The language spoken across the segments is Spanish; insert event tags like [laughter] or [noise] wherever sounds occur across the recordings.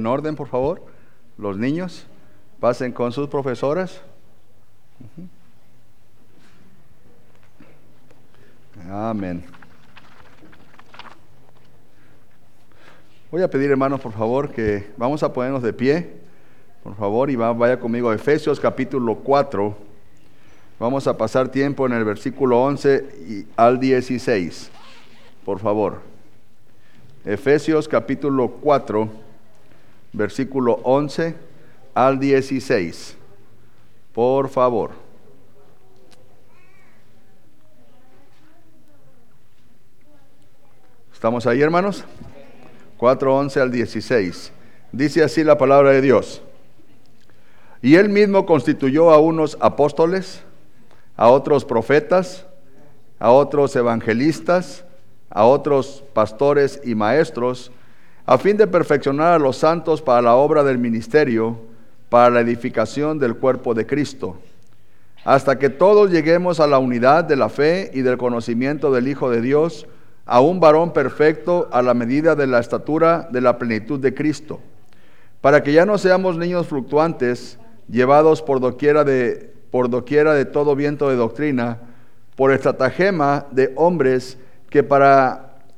En orden, por favor, los niños pasen con sus profesoras. Amén. Voy a pedir, hermanos, por favor, que vamos a ponernos de pie, por favor, y vaya conmigo a Efesios capítulo 4. Vamos a pasar tiempo en el versículo 11 y al 16, por favor. Efesios capítulo 4, versículo 11 al 16, por favor. ¿Estamos ahí, hermanos? 4, 11 al 16. Dice así la palabra de Dios. Y él mismo constituyó a unos apóstoles, a otros profetas, a otros evangelistas, a otros pastores y maestros, a fin de perfeccionar a los santos para la obra del ministerio, para la edificación del cuerpo de Cristo, hasta que todos lleguemos a la unidad de la fe y del conocimiento del Hijo de Dios, a un varón perfecto a la medida de la estatura de la plenitud de Cristo, para que ya no seamos niños fluctuantes, llevados por doquiera de, por doquiera de todo viento de doctrina, por estratagema de hombres que para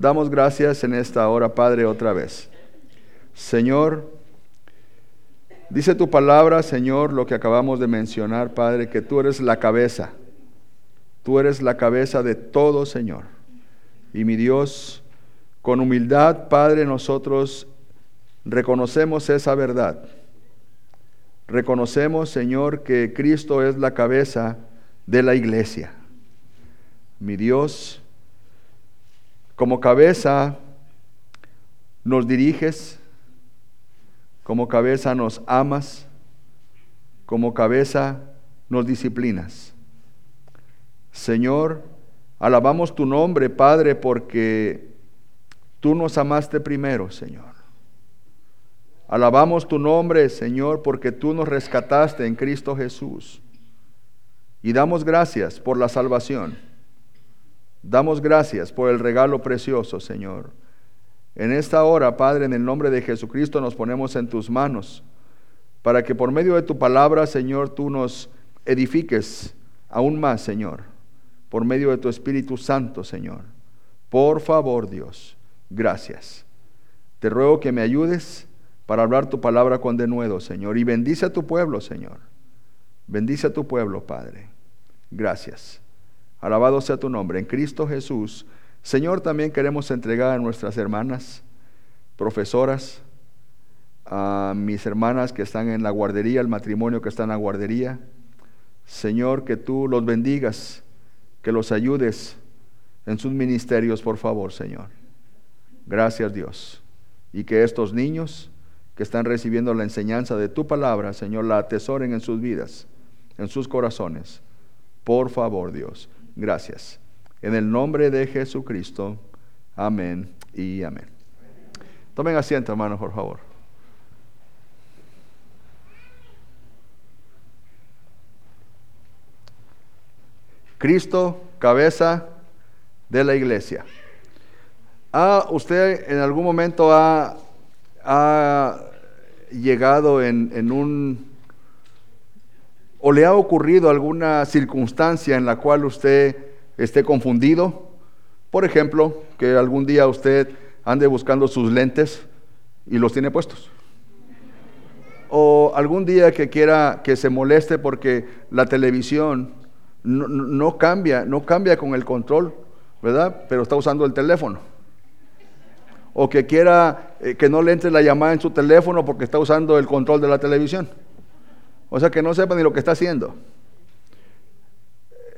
damos gracias en esta hora, Padre, otra vez. Señor, dice tu palabra, Señor, lo que acabamos de mencionar, Padre, que tú eres la cabeza. Tú eres la cabeza de todo, Señor. Y mi Dios, con humildad, Padre, nosotros reconocemos esa verdad. Reconocemos, Señor, que Cristo es la cabeza de la iglesia. Mi Dios, como cabeza nos diriges, como cabeza nos amas, como cabeza nos disciplinas. Señor, alabamos tu nombre, Padre, porque tú nos amaste primero, Señor. Alabamos tu nombre, Señor, porque tú nos rescataste en Cristo Jesús. Y damos gracias por la salvación. Damos gracias por el regalo precioso, Señor. En esta hora, Padre, en el nombre de Jesucristo nos ponemos en tus manos, para que por medio de tu palabra, Señor, tú nos edifiques aún más, Señor, por medio de tu Espíritu Santo, Señor. Por favor, Dios, gracias. Te ruego que me ayudes para hablar tu palabra con denuedo, Señor, y bendice a tu pueblo, Señor. Bendice a tu pueblo, Padre. Gracias. Alabado sea tu nombre. En Cristo Jesús, Señor, también queremos entregar a nuestras hermanas, profesoras, a mis hermanas que están en la guardería, el matrimonio que está en la guardería. Señor, que tú los bendigas, que los ayudes en sus ministerios, por favor, Señor. Gracias, Dios. Y que estos niños que están recibiendo la enseñanza de tu palabra, Señor, la atesoren en sus vidas, en sus corazones. Por favor, Dios. Gracias. En el nombre de Jesucristo. Amén y amén. Tomen asiento, hermanos, por favor. Cristo, cabeza de la iglesia. ¿Ha usted en algún momento ha, llegado en un ¿O le ha ocurrido alguna circunstancia en la cual usted esté confundido? Por ejemplo, que algún día usted ande buscando sus lentes y los tiene puestos. O algún día que quiera que se moleste porque la televisión no, cambia, no cambia con el control, ¿verdad? Pero está usando el teléfono. O que quiera eh, que no le entre la llamada en su teléfono porque está usando el control de la televisión. O sea, que no sepa ni lo que está haciendo.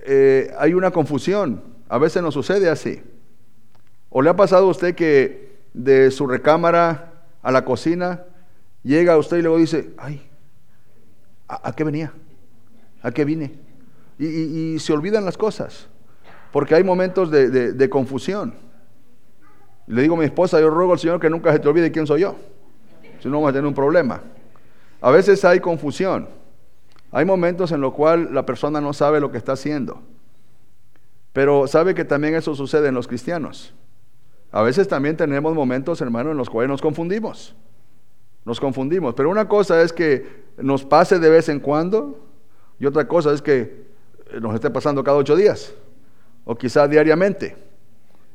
Eh, hay una confusión. A veces nos sucede así. ¿O le ha pasado a usted que de su recámara a la cocina llega usted y luego dice, ay, ¿a, qué venía? ¿A qué vine? Y, se olvidan las cosas, porque hay momentos de, confusión. Le digo a mi esposa, yo ruego al Señor que nunca se te olvide quién soy yo, si no vamos a tener un problema. A veces hay confusión, hay momentos en los cuales la persona no sabe lo que está haciendo, pero sabe que también eso sucede en los cristianos. A veces también tenemos momentos, hermano, en los cuales nos confundimos. Nos confundimos. Pero una cosa es que nos pase de vez en cuando y otra cosa es que nos esté pasando cada ocho días o quizá diariamente.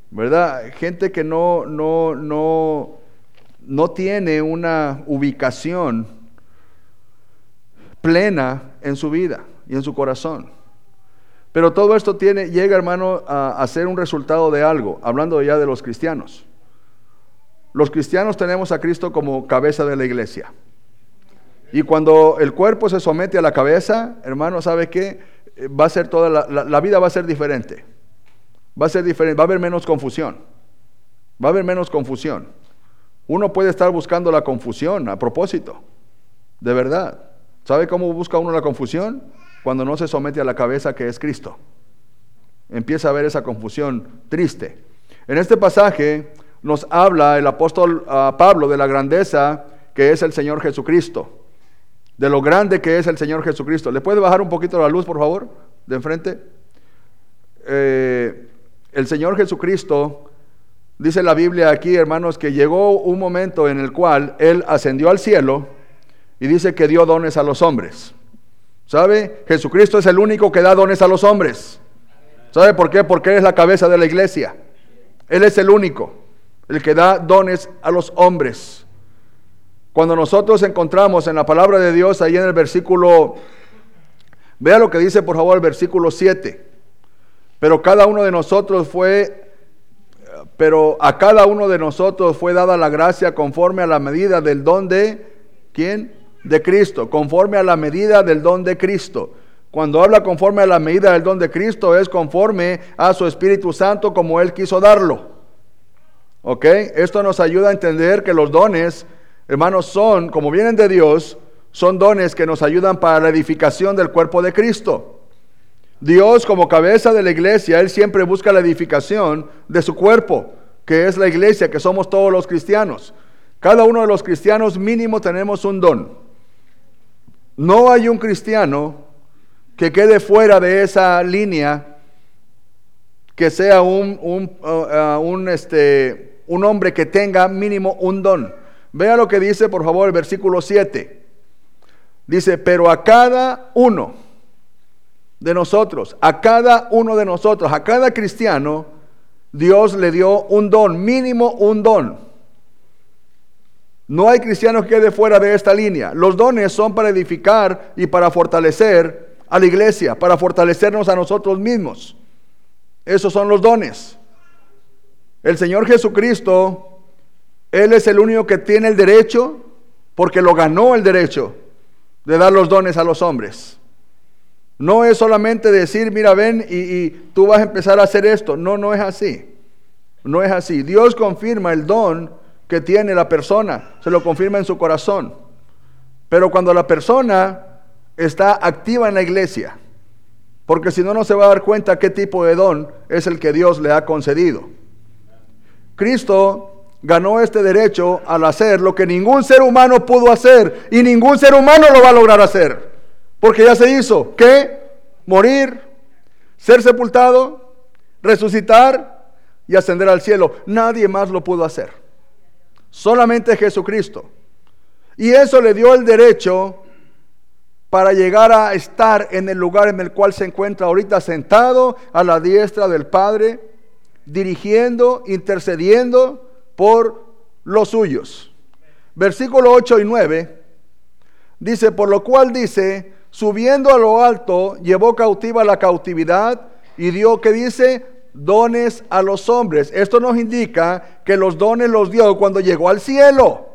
¿Verdad? Gente que no, no, no, no tiene una ubicación plena en su vida y en su corazón. Pero todo esto tiene, llega, hermano, a, ser un resultado de algo, hablando ya de los cristianos. Los cristianos tenemos a Cristo como cabeza de la iglesia. Y cuando el cuerpo se somete a la cabeza, hermano, ¿sabe qué? Va a ser toda la, la, vida va a ser diferente. Va a ser diferente, va a haber menos confusión. Va a haber menos confusión. Uno puede estar buscando la confusión a propósito, de verdad. ¿Sabe cómo busca uno la confusión? Cuando no se somete a la cabeza que es Cristo. Empieza a ver esa confusión triste. En este pasaje nos habla el apóstol ah, Pablo de la grandeza que es el Señor Jesucristo de lo grande que es el Señor Jesucristo. ¿Le puede bajar un poquito la luz, por favor, de enfrente? Eh, el Señor Jesucristo, dice la Biblia aquí, hermanos, que llegó un momento en el cual Él ascendió al cielo y dice que dio dones a los hombres. ¿Sabe? Jesucristo es el único que da dones a los hombres. ¿Sabe por qué? Porque Él es la cabeza de la iglesia. Él es el único, el que da dones a los hombres. Cuando nosotros encontramos en la palabra de Dios, ahí en el versículo, vea lo que dice por favor el versículo 7. Pero cada uno de nosotros fue, pero a cada uno de nosotros fue dada la gracia conforme a la medida del don de, ¿quién? De Cristo, conforme a la medida del don de Cristo. Cuando habla conforme a la medida del don de Cristo es conforme a su Espíritu Santo como Él quiso darlo. ¿Ok? Esto nos ayuda a entender que los dones hermanos, son, como vienen de Dios, son dones que nos ayudan para la edificación del cuerpo de Cristo. Dios como cabeza de la iglesia, Él siempre busca la edificación de su cuerpo, que es la iglesia, que somos todos los cristianos. Cada uno de los cristianos mínimo tenemos un don. No hay un cristiano que quede fuera de esa línea, que sea un, un, uh, uh, un, este, un hombre que tenga mínimo un don. Vea lo que dice, por favor, el versículo 7. Dice, pero a cada uno de nosotros, a cada uno de nosotros, a cada cristiano, Dios le dio un don, mínimo un don. No hay cristiano que quede fuera de esta línea. Los dones son para edificar y para fortalecer a la iglesia, para fortalecernos a nosotros mismos. Esos son los dones. El Señor Jesucristo él es el único que tiene el derecho, porque lo ganó el derecho, de dar los dones a los hombres. No es solamente decir, mira, ven y, tú vas a empezar a hacer esto. No, no es así. No es así. Dios confirma el don que tiene la persona, se lo confirma en su corazón. Pero cuando la persona está activa en la iglesia, porque si no, no se va a dar cuenta qué tipo de don es el que Dios le ha concedido. Cristo ganó este derecho al hacer lo que ningún ser humano pudo hacer y ningún ser humano lo va a lograr hacer. Porque ya se hizo. ¿Qué? Morir, ser sepultado, resucitar y ascender al cielo. Nadie más lo pudo hacer. Solamente Jesucristo. Y eso le dio el derecho para llegar a estar en el lugar en el cual se encuentra ahorita sentado a la diestra del Padre, dirigiendo, intercediendo por los suyos. Versículo 8 y 9 dice, por lo cual dice, subiendo a lo alto, llevó cautiva la cautividad y dio, que dice, dones a los hombres. Esto nos indica que los dones los dio cuando llegó al cielo,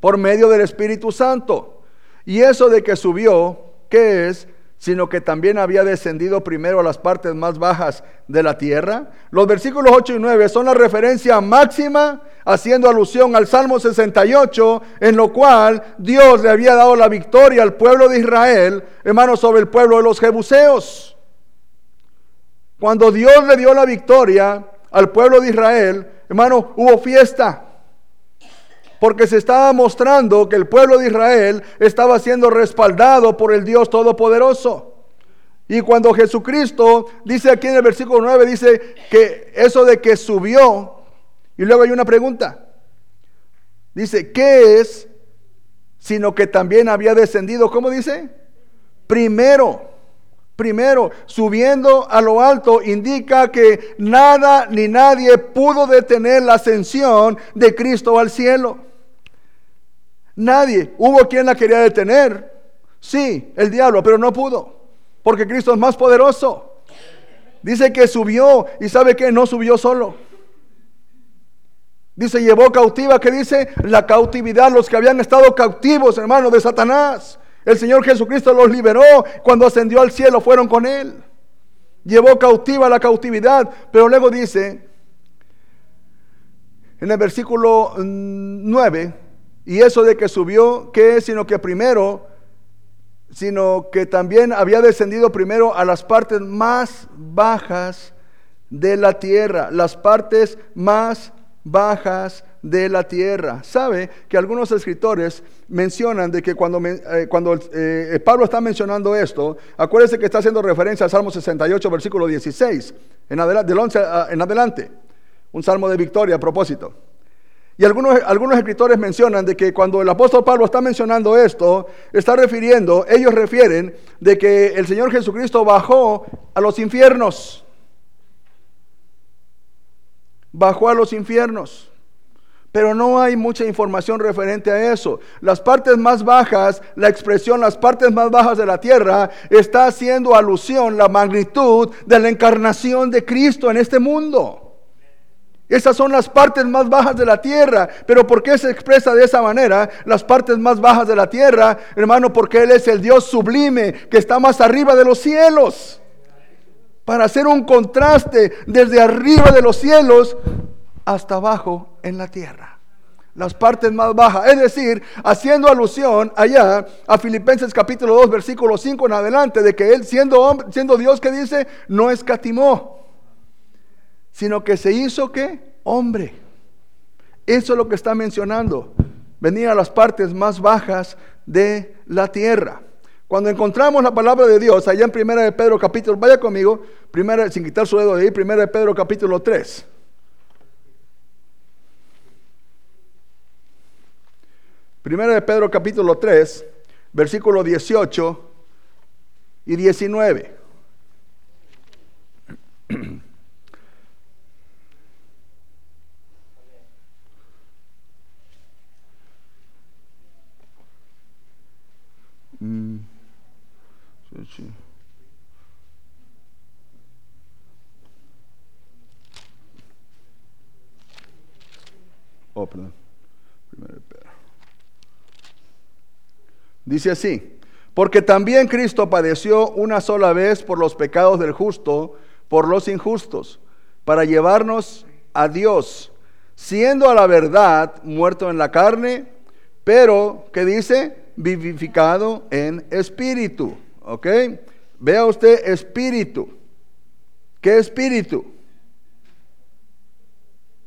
por medio del Espíritu Santo. Y eso de que subió, ¿qué es? sino que también había descendido primero a las partes más bajas de la tierra. Los versículos 8 y 9 son la referencia máxima haciendo alusión al Salmo 68, en lo cual Dios le había dado la victoria al pueblo de Israel, hermano, sobre el pueblo de los jebuseos. Cuando Dios le dio la victoria al pueblo de Israel, hermano, hubo fiesta porque se estaba mostrando que el pueblo de Israel estaba siendo respaldado por el Dios Todopoderoso. Y cuando Jesucristo dice aquí en el versículo 9, dice que eso de que subió, y luego hay una pregunta, dice, ¿qué es? Sino que también había descendido, ¿cómo dice? Primero, primero, subiendo a lo alto, indica que nada ni nadie pudo detener la ascensión de Cristo al cielo. Nadie. Hubo quien la quería detener. Sí, el diablo, pero no pudo. Porque Cristo es más poderoso. Dice que subió y sabe que no subió solo. Dice, llevó cautiva, que dice la cautividad, los que habían estado cautivos, hermanos, de Satanás. El Señor Jesucristo los liberó. Cuando ascendió al cielo fueron con Él. Llevó cautiva la cautividad. Pero luego dice, en el versículo 9, mm, y eso de que subió, ¿qué es? Sino que primero, sino que también había descendido primero a las partes más bajas de la tierra, las partes más bajas de la tierra. Sabe que algunos escritores mencionan de que cuando, eh, cuando eh, Pablo está mencionando esto, acuérdese que está haciendo referencia al Salmo 68, versículo 16, en adelante, del 11 en adelante, un salmo de victoria a propósito. Y algunos, algunos escritores mencionan de que cuando el apóstol Pablo está mencionando esto, está refiriendo, ellos refieren de que el Señor Jesucristo bajó a los infiernos. Bajó a los infiernos. Pero no hay mucha información referente a eso. Las partes más bajas, la expresión las partes más bajas de la tierra, está haciendo alusión la magnitud de la encarnación de Cristo en este mundo. Esas son las partes más bajas de la tierra. Pero ¿por qué se expresa de esa manera? Las partes más bajas de la tierra, hermano, porque Él es el Dios sublime que está más arriba de los cielos. Para hacer un contraste desde arriba de los cielos hasta abajo en la tierra. Las partes más bajas. Es decir, haciendo alusión allá a Filipenses capítulo 2, versículo 5 en adelante, de que Él siendo, siendo Dios que dice, no escatimó sino que se hizo qué? Hombre. Eso es lo que está mencionando. Venir a las partes más bajas de la tierra. Cuando encontramos la palabra de Dios allá en Primera de Pedro capítulo, vaya conmigo, primera, sin quitar su dedo de ahí, Primera de Pedro capítulo 3. Primera de Pedro capítulo 3, versículo 18 y 19. [clears throat] Mm. Oh, Dice así, porque también Cristo padeció una sola vez por los pecados del justo, por los injustos, para llevarnos a Dios, siendo a la verdad muerto en la carne, pero, ¿qué dice? vivificado en espíritu. ¿Ok? Vea usted espíritu. ¿Qué espíritu?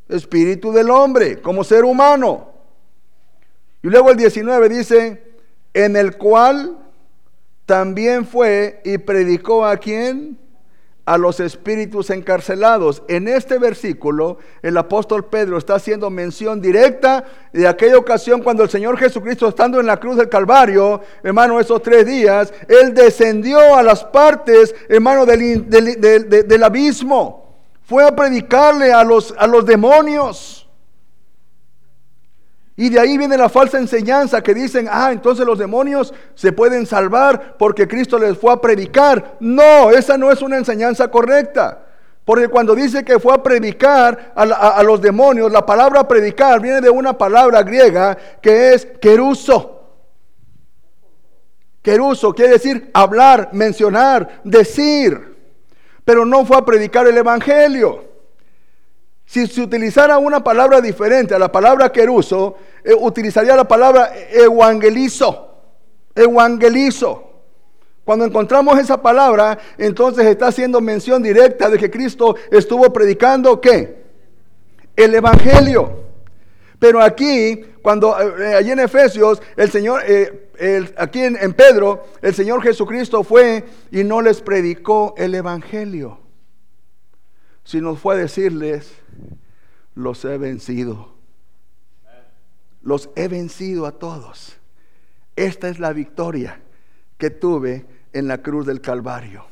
Espíritu del hombre, como ser humano. Y luego el 19 dice, en el cual también fue y predicó a quién? A los espíritus encarcelados. En este versículo, el apóstol Pedro está haciendo mención directa de aquella ocasión cuando el Señor Jesucristo, estando en la cruz del Calvario, hermano, esos tres días, Él descendió a las partes, hermano, del, del, abismo. Fue a predicarle a los, a los demonios. Y de ahí viene la falsa enseñanza que dicen, ah, entonces los demonios se pueden salvar porque Cristo les fue a predicar. No, esa no es una enseñanza correcta. Porque cuando dice que fue a predicar a, los demonios, la palabra predicar viene de una palabra griega que es queruso. Queruso quiere decir hablar, mencionar, decir, pero no fue a predicar el Evangelio. Si se utilizara una palabra diferente a la palabra queruso, eh, utilizaría la palabra evangelizo. Evangelizo. Cuando encontramos esa palabra, entonces está haciendo mención directa de que Cristo estuvo predicando qué? El Evangelio. Pero aquí, cuando eh, allí en Efesios, el Señor, eh, aquí en, en Pedro, el Señor Jesucristo fue y no les predicó el Evangelio, sino fue a decirles, los he vencido. Los he vencido a todos. Esta es la victoria que tuve en la cruz del Calvario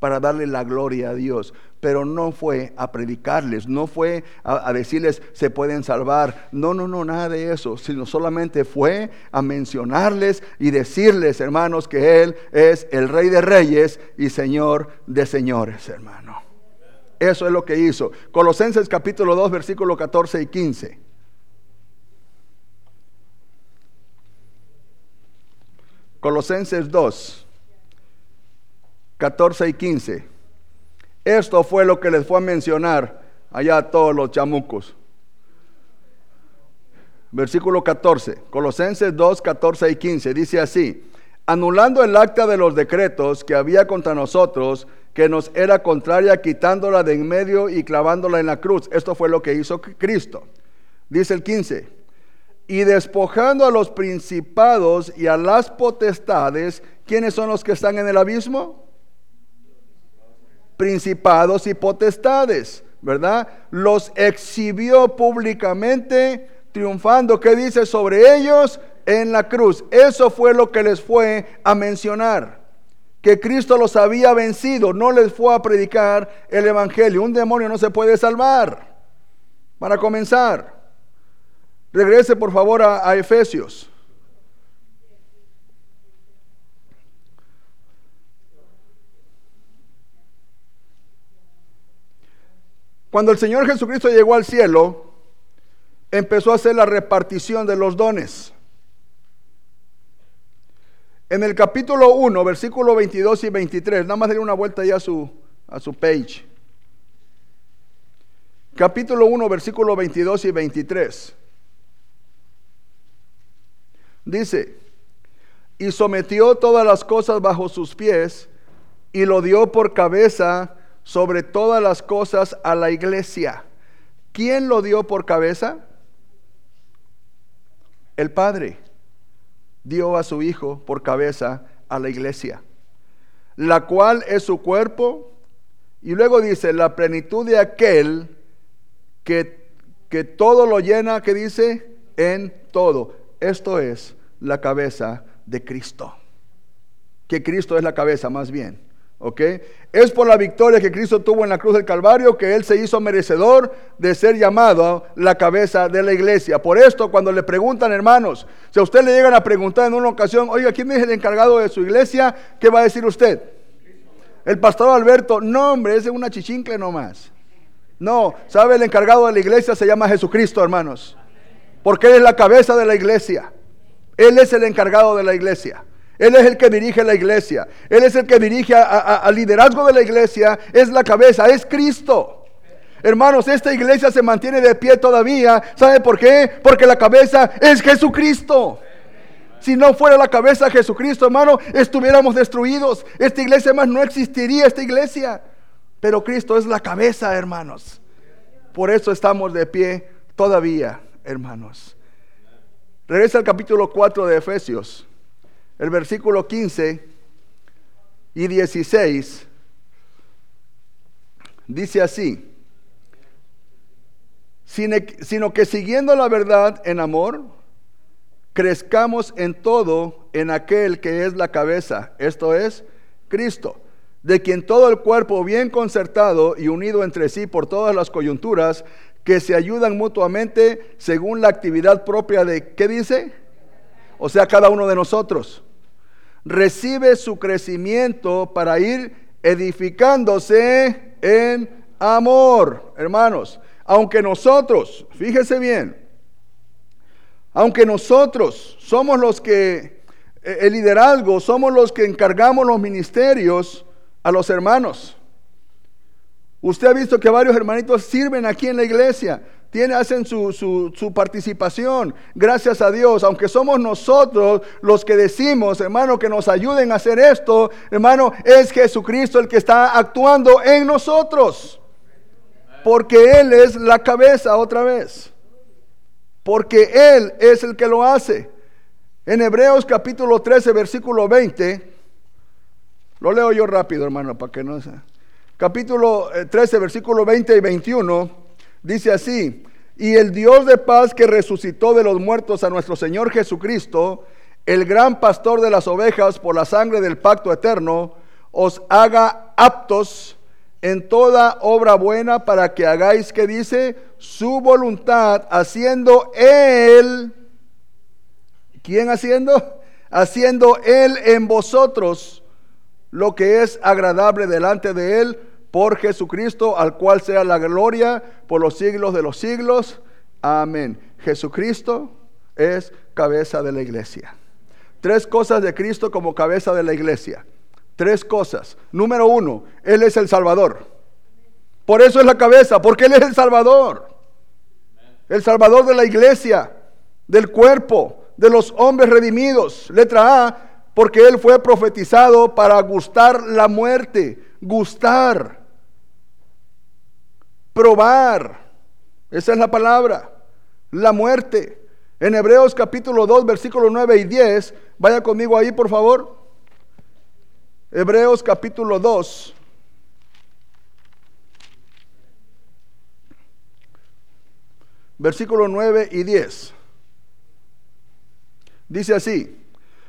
para darle la gloria a Dios. Pero no fue a predicarles, no fue a, decirles se pueden salvar. No, no, no, nada de eso. Sino solamente fue a mencionarles y decirles, hermanos, que Él es el Rey de Reyes y Señor de Señores, hermano. Eso es lo que hizo. Colosenses capítulo 2, versículos 14 y 15. Colosenses 2, 14 y 15. Esto fue lo que les fue a mencionar allá a todos los chamucos. Versículo 14, Colosenses 2, 14 y 15. Dice así, anulando el acta de los decretos que había contra nosotros, que nos era contraria, quitándola de en medio y clavándola en la cruz. Esto fue lo que hizo Cristo. Dice el 15, y despojando a los principados y a las potestades, ¿quiénes son los que están en el abismo? Principados y potestades, ¿verdad? Los exhibió públicamente, triunfando, ¿qué dice sobre ellos? En la cruz. Eso fue lo que les fue a mencionar que Cristo los había vencido, no les fue a predicar el Evangelio. Un demonio no se puede salvar. Para comenzar, regrese por favor a, Efesios. Cuando el Señor Jesucristo llegó al cielo, empezó a hacer la repartición de los dones. En el capítulo 1, versículo 22 y 23, nada más darle una vuelta ya a su, a su page. Capítulo 1, versículo 22 y 23. Dice, y sometió todas las cosas bajo sus pies y lo dio por cabeza sobre todas las cosas a la iglesia. ¿Quién lo dio por cabeza? El Padre dio a su Hijo por cabeza a la iglesia, la cual es su cuerpo, y luego dice, la plenitud de aquel que, que todo lo llena, que dice, en todo. Esto es la cabeza de Cristo. Que Cristo es la cabeza más bien. ¿Ok? Es por la victoria que Cristo tuvo en la cruz del Calvario que Él se hizo merecedor de ser llamado la cabeza de la iglesia. Por esto, cuando le preguntan, hermanos, si a usted le llegan a preguntar en una ocasión, oiga, ¿quién es el encargado de su iglesia? ¿Qué va a decir usted? El pastor Alberto, no, hombre, es una chichincle nomás. No, ¿sabe? El encargado de la iglesia se llama Jesucristo, hermanos. Porque Él es la cabeza de la iglesia. Él es el encargado de la iglesia. Él es el que dirige la iglesia. Él es el que dirige al liderazgo de la iglesia. Es la cabeza, es Cristo. Hermanos, esta iglesia se mantiene de pie todavía. ¿Sabe por qué? Porque la cabeza es Jesucristo. Si no fuera la cabeza Jesucristo, hermano, estuviéramos destruidos. Esta iglesia más no existiría, esta iglesia. Pero Cristo es la cabeza, hermanos. Por eso estamos de pie todavía, hermanos. Regresa al capítulo 4 de Efesios el versículo 15 y 16 dice así, sino que siguiendo la verdad en amor, crezcamos en todo en aquel que es la cabeza, esto es Cristo, de quien todo el cuerpo bien concertado y unido entre sí por todas las coyunturas, que se ayudan mutuamente según la actividad propia de, ¿qué dice? O sea, cada uno de nosotros recibe su crecimiento para ir edificándose en amor, hermanos. Aunque nosotros, fíjese bien, aunque nosotros somos los que eh, el liderazgo, somos los que encargamos los ministerios a los hermanos. Usted ha visto que varios hermanitos sirven aquí en la iglesia, tienen, hacen su, su, participación, gracias a Dios, aunque somos nosotros los que decimos, hermano, que nos ayuden a hacer esto, hermano, es Jesucristo el que está actuando en nosotros, porque Él es la cabeza otra vez, porque Él es el que lo hace. En Hebreos capítulo 13, versículo 20, lo leo yo rápido, hermano, para que no sea. Capítulo 13, eh, versículo 20 y 21, dice así, y el Dios de paz que resucitó de los muertos a nuestro Señor Jesucristo, el gran pastor de las ovejas por la sangre del pacto eterno, os haga aptos en toda obra buena para que hagáis, que dice, su voluntad, haciendo Él ¿Quién haciendo? Haciendo Él en vosotros lo que es agradable delante de Él por Jesucristo, al cual sea la gloria por los siglos de los siglos. Amén. Jesucristo es cabeza de la iglesia. Tres cosas de Cristo como cabeza de la iglesia. Tres cosas. Número uno, Él es el Salvador. Por eso es la cabeza, porque Él es el Salvador. El Salvador de la iglesia, del cuerpo, de los hombres redimidos. Letra A, porque Él fue profetizado para gustar la muerte, gustar, probar. Esa es la palabra, la muerte. En Hebreos capítulo 2, versículos 9 y 10, vaya conmigo ahí por favor. Hebreos capítulo 2. Versículos 9 y 10. Dice así,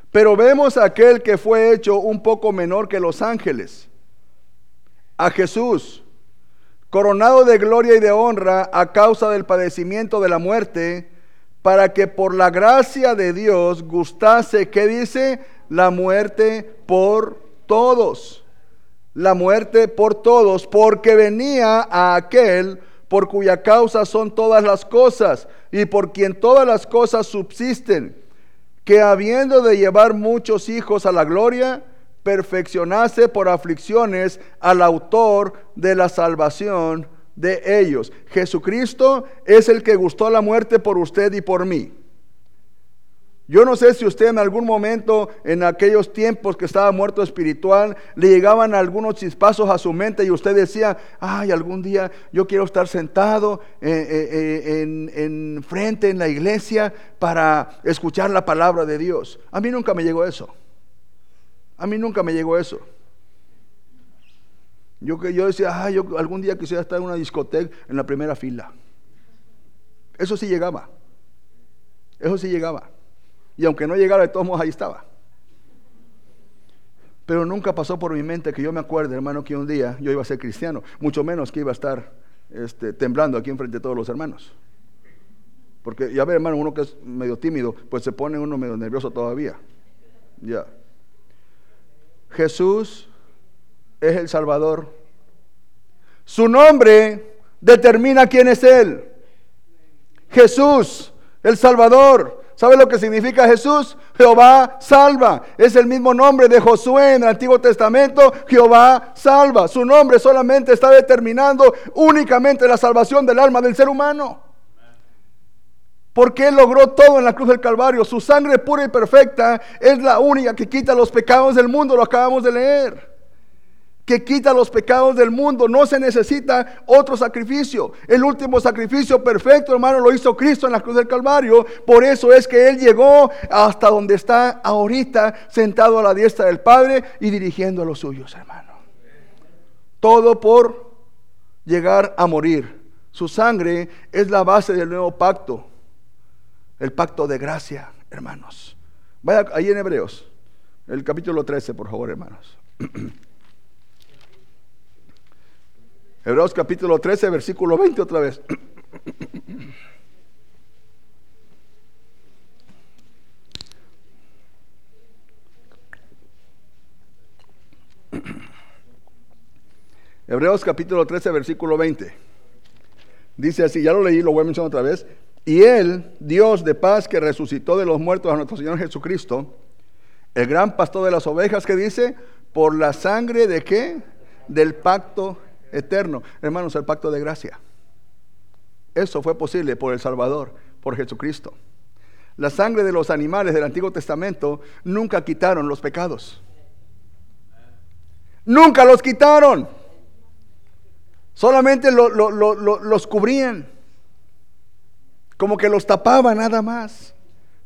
pero vemos a aquel que fue hecho un poco menor que los ángeles, a Jesús, coronado de gloria y de honra a causa del padecimiento de la muerte, para que por la gracia de Dios gustase, ¿qué dice? La muerte por todos. La muerte por todos, porque venía a aquel por cuya causa son todas las cosas y por quien todas las cosas subsisten que habiendo de llevar muchos hijos a la gloria, perfeccionase por aflicciones al autor de la salvación de ellos. Jesucristo es el que gustó la muerte por usted y por mí. Yo no sé si usted en algún momento, en aquellos tiempos que estaba muerto espiritual, le llegaban algunos chispazos a su mente y usted decía, ay, algún día yo quiero estar sentado eh, eh, eh, en, en, frente en la iglesia para escuchar la palabra de Dios. A mí nunca me llegó eso. A mí nunca me llegó eso. Yo, yo decía, ay, yo algún día quisiera estar en una discoteca en la primera fila. Eso sí llegaba. Eso sí llegaba. Y aunque no llegara de todos modos, ahí estaba. Pero nunca pasó por mi mente que yo me acuerde, hermano, que un día yo iba a ser cristiano, mucho menos que iba a estar este, temblando aquí enfrente de todos los hermanos. Porque ya ve, hermano, uno que es medio tímido, pues se pone uno medio nervioso todavía. Ya. Jesús es el Salvador. Su nombre determina quién es Él. Jesús, el Salvador. ¿Sabe lo que significa Jesús? Jehová salva. Es el mismo nombre de Josué en el Antiguo Testamento. Jehová salva. Su nombre solamente está determinando únicamente la salvación del alma del ser humano. Porque Él logró todo en la cruz del Calvario. Su sangre pura y perfecta es la única que quita los pecados del mundo. Lo acabamos de leer que quita los pecados del mundo. No se necesita otro sacrificio. El último sacrificio perfecto, hermano, lo hizo Cristo en la cruz del Calvario. Por eso es que Él llegó hasta donde está ahorita, sentado a la diestra del Padre y dirigiendo a los suyos, hermano. Todo por llegar a morir. Su sangre es la base del nuevo pacto. El pacto de gracia, hermanos. Vaya ahí en Hebreos, el capítulo 13, por favor, hermanos. [clears throat] Hebreos capítulo 13, versículo 20 otra vez. [clears throat] Hebreos capítulo 13, versículo 20. Dice así, ya lo leí, lo voy a mencionar otra vez. Y Él, Dios de paz que resucitó de los muertos a nuestro Señor Jesucristo, El gran pastor de las ovejas que dice, por la sangre de qué? Del pacto eterno. Hermanos, el pacto de gracia. Eso fue posible por el Salvador, por Jesucristo. La sangre de los animales del Antiguo Testamento nunca quitaron los pecados. Nunca los quitaron. Solamente los cubrían. Como que los tapaban nada más.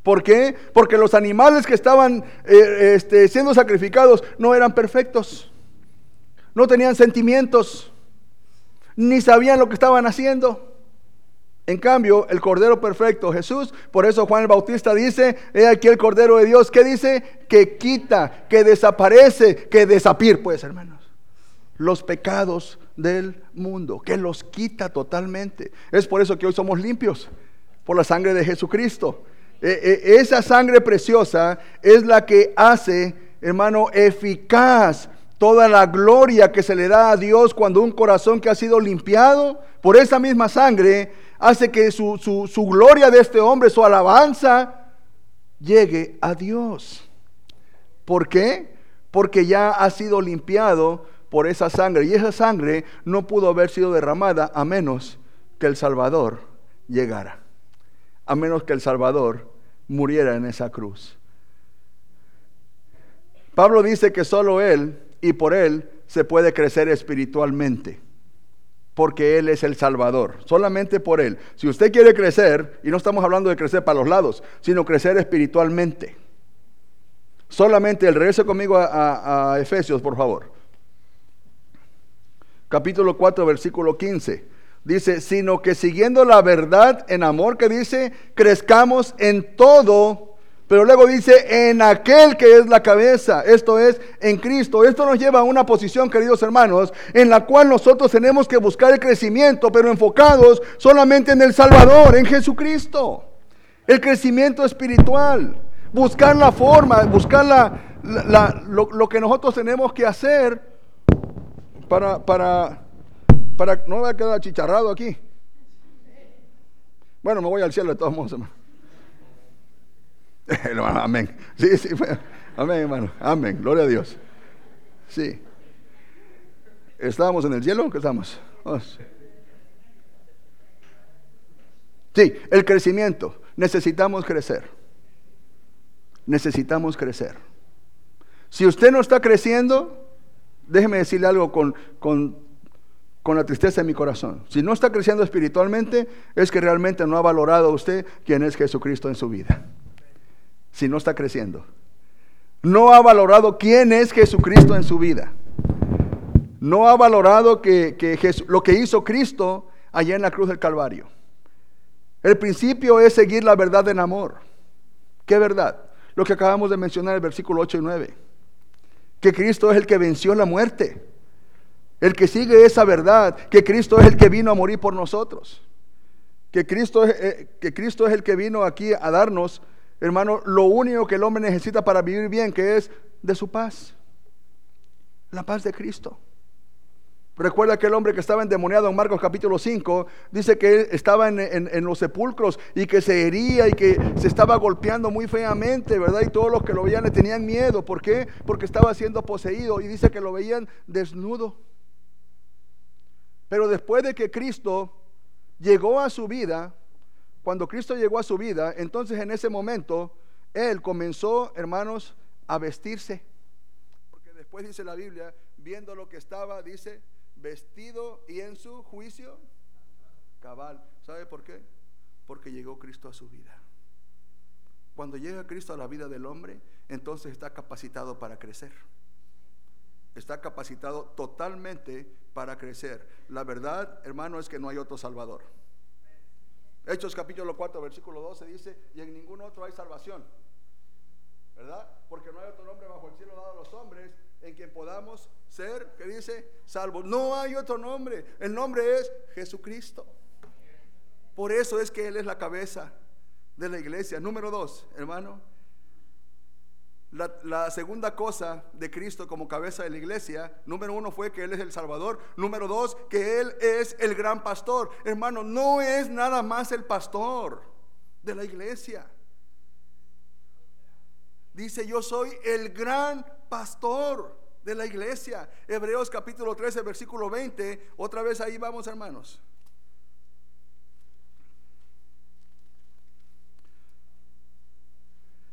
¿Por qué? Porque los animales que estaban eh, este, siendo sacrificados no eran perfectos. No tenían sentimientos. Ni sabían lo que estaban haciendo. En cambio, el Cordero Perfecto, Jesús, por eso Juan el Bautista dice, he aquí el Cordero de Dios, ¿qué dice? Que quita, que desaparece, que desapir, pues hermanos, los pecados del mundo, que los quita totalmente. Es por eso que hoy somos limpios, por la sangre de Jesucristo. E, e, esa sangre preciosa es la que hace, hermano, eficaz toda la gloria que se le da a Dios cuando un corazón que ha sido limpiado por esa misma sangre hace que su, su, gloria de este hombre, su alabanza, llegue a Dios. ¿Por qué? Porque ya ha sido limpiado por esa sangre. Y esa sangre no pudo haber sido derramada a menos que el Salvador llegara. A menos que el Salvador muriera en esa cruz. Pablo dice que solo Él y por Él se puede crecer espiritualmente porque Él es el Salvador, solamente por Él. Si usted quiere crecer, y no estamos hablando de crecer para los lados, sino crecer espiritualmente, solamente Él, regrese conmigo a, Efesios, por favor. Capítulo 4, versículo 15. Dice, sino que siguiendo la verdad en amor, que dice, crezcamos en todo pero luego dice, en aquel que es la cabeza, esto es, en Cristo. Esto nos lleva a una posición, queridos hermanos, en la cual nosotros tenemos que buscar el crecimiento, pero enfocados solamente en el Salvador, en Jesucristo. El crecimiento espiritual. Buscar la forma, buscar la, lo, que nosotros tenemos que hacer para, para, para, no me a quedar achicharrado aquí. Bueno, me voy al cielo de todos modos, hermano. [laughs] amén. Sí, sí, amén, hermano. Amén. Gloria a Dios. Sí. ¿Estábamos en el cielo qué estamos? Oh, sí, el crecimiento. Necesitamos crecer. Necesitamos crecer. Si usted no está creciendo, déjeme decirle algo con, con, con la tristeza de mi corazón. Si no está creciendo espiritualmente, es que realmente no ha valorado a usted quién es Jesucristo en su vida si no está creciendo. No ha valorado quién es Jesucristo en su vida. No ha valorado que, lo que hizo Cristo allá en la cruz del Calvario. El principio es seguir la verdad en amor. ¿Qué verdad? Lo que acabamos de mencionar en el versículo 8 y 9. Que Cristo es el que venció la muerte. El que sigue esa verdad, que Cristo es el que vino a morir por nosotros. Que Cristo es, eh, que Cristo es el que vino aquí a darnos hermano, lo único que el hombre necesita para vivir bien, que es de su paz. La paz de Cristo. Recuerda aquel hombre que estaba endemoniado en Marcos capítulo 5, dice que estaba en, los sepulcros y que se hería y que se estaba golpeando muy feamente, ¿verdad? Y todos los que lo veían le tenían miedo. ¿Por qué? Porque estaba siendo poseído y dice que lo veían desnudo. Pero después de que Cristo llegó a su vida, cuando Cristo llegó a su vida, entonces en ese momento Él comenzó, hermanos, a vestirse. Porque después dice la Biblia, viendo lo que estaba, dice, vestido y en su juicio cabal. ¿Sabe por qué? Porque llegó Cristo a su vida. Cuando llega Cristo a la vida del hombre, entonces está capacitado para crecer. Está capacitado totalmente para crecer. La verdad, hermano, es que no hay otro Salvador. Hechos capítulo 4, versículo 12 dice, y en ningún otro hay salvación. ¿Verdad? Porque no hay otro nombre bajo el cielo dado a los hombres en quien podamos ser, que dice, salvos. No hay otro nombre. El nombre es Jesucristo. Por eso es que Él es la cabeza de la iglesia. Número dos, hermano, la, segunda cosa de Cristo como cabeza de la iglesia, número uno fue que Él es el Salvador. Número dos, que Él es el gran pastor. Hermano, no es nada más el pastor de la iglesia. Dice, yo soy el gran pastor de la iglesia. Hebreos capítulo 13, versículo 20. Otra vez ahí vamos, hermanos.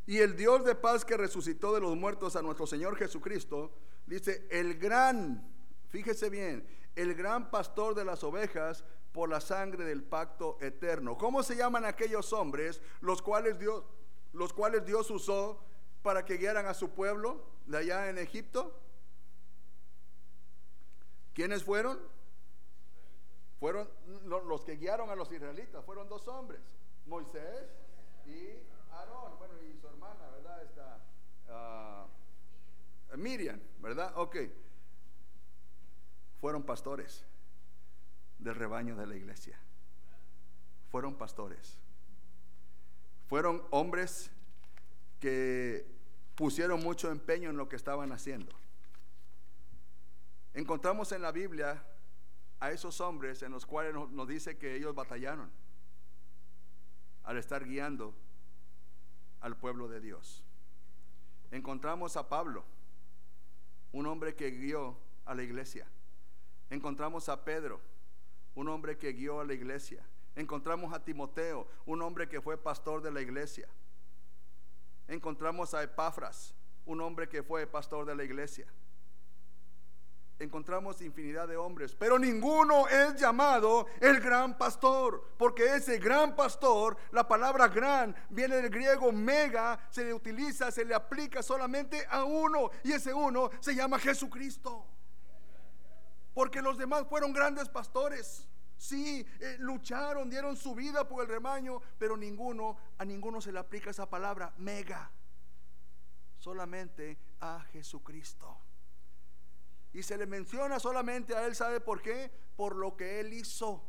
Y el Dios de paz que resucitó de los muertos a nuestro Señor Jesucristo, dice, el gran, fíjese bien, el gran pastor de las ovejas por la sangre del pacto eterno. ¿Cómo se llaman aquellos hombres los cuales Dios, los cuales Dios usó para que guiaran a su pueblo de allá en Egipto? ¿Quiénes fueron? Fueron los que guiaron a los israelitas, fueron dos hombres, Moisés y Aarón, bueno, y su hermana, ¿verdad? Esta, ah, Miriam, ¿verdad? Ok. Fueron pastores del rebaño de la iglesia. Fueron pastores. Fueron hombres que pusieron mucho empeño en lo que estaban haciendo. Encontramos en la Biblia a esos hombres en los cuales nos, dice que ellos batallaron al estar guiando al pueblo de Dios. Encontramos a Pablo, un hombre que guió a la iglesia. Encontramos a Pedro, un hombre que guió a la iglesia. Encontramos a Timoteo, un hombre que fue pastor de la iglesia. Encontramos a Epafras, un hombre que fue pastor de la iglesia encontramos infinidad de hombres, pero ninguno es llamado el gran pastor, porque ese gran pastor, la palabra gran viene del griego mega, se le utiliza, se le aplica solamente a uno, y ese uno se llama Jesucristo. Porque los demás fueron grandes pastores. Sí, eh, lucharon, dieron su vida por el rebaño, pero ninguno, a ninguno se le aplica esa palabra mega. Solamente a Jesucristo. Y se le menciona solamente a él, ¿sabe por qué? Por lo que él hizo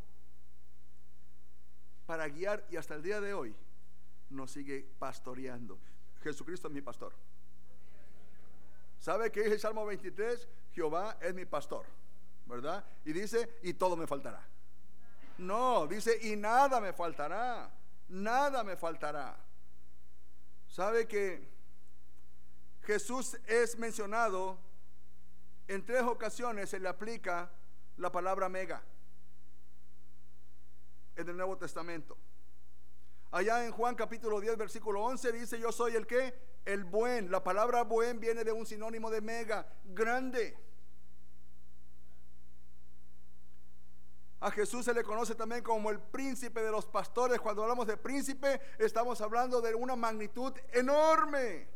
para guiar y hasta el día de hoy nos sigue pastoreando. Jesucristo es mi pastor. ¿Sabe qué dice el Salmo 23? Jehová es mi pastor, ¿verdad? Y dice, y todo me faltará. No, dice, y nada me faltará. Nada me faltará. ¿Sabe que Jesús es mencionado en tres ocasiones se le aplica la palabra mega en el Nuevo Testamento. Allá en Juan capítulo 10, versículo 11 dice, yo soy el que, el buen. La palabra buen viene de un sinónimo de mega, grande. A Jesús se le conoce también como el príncipe de los pastores. Cuando hablamos de príncipe, estamos hablando de una magnitud enorme.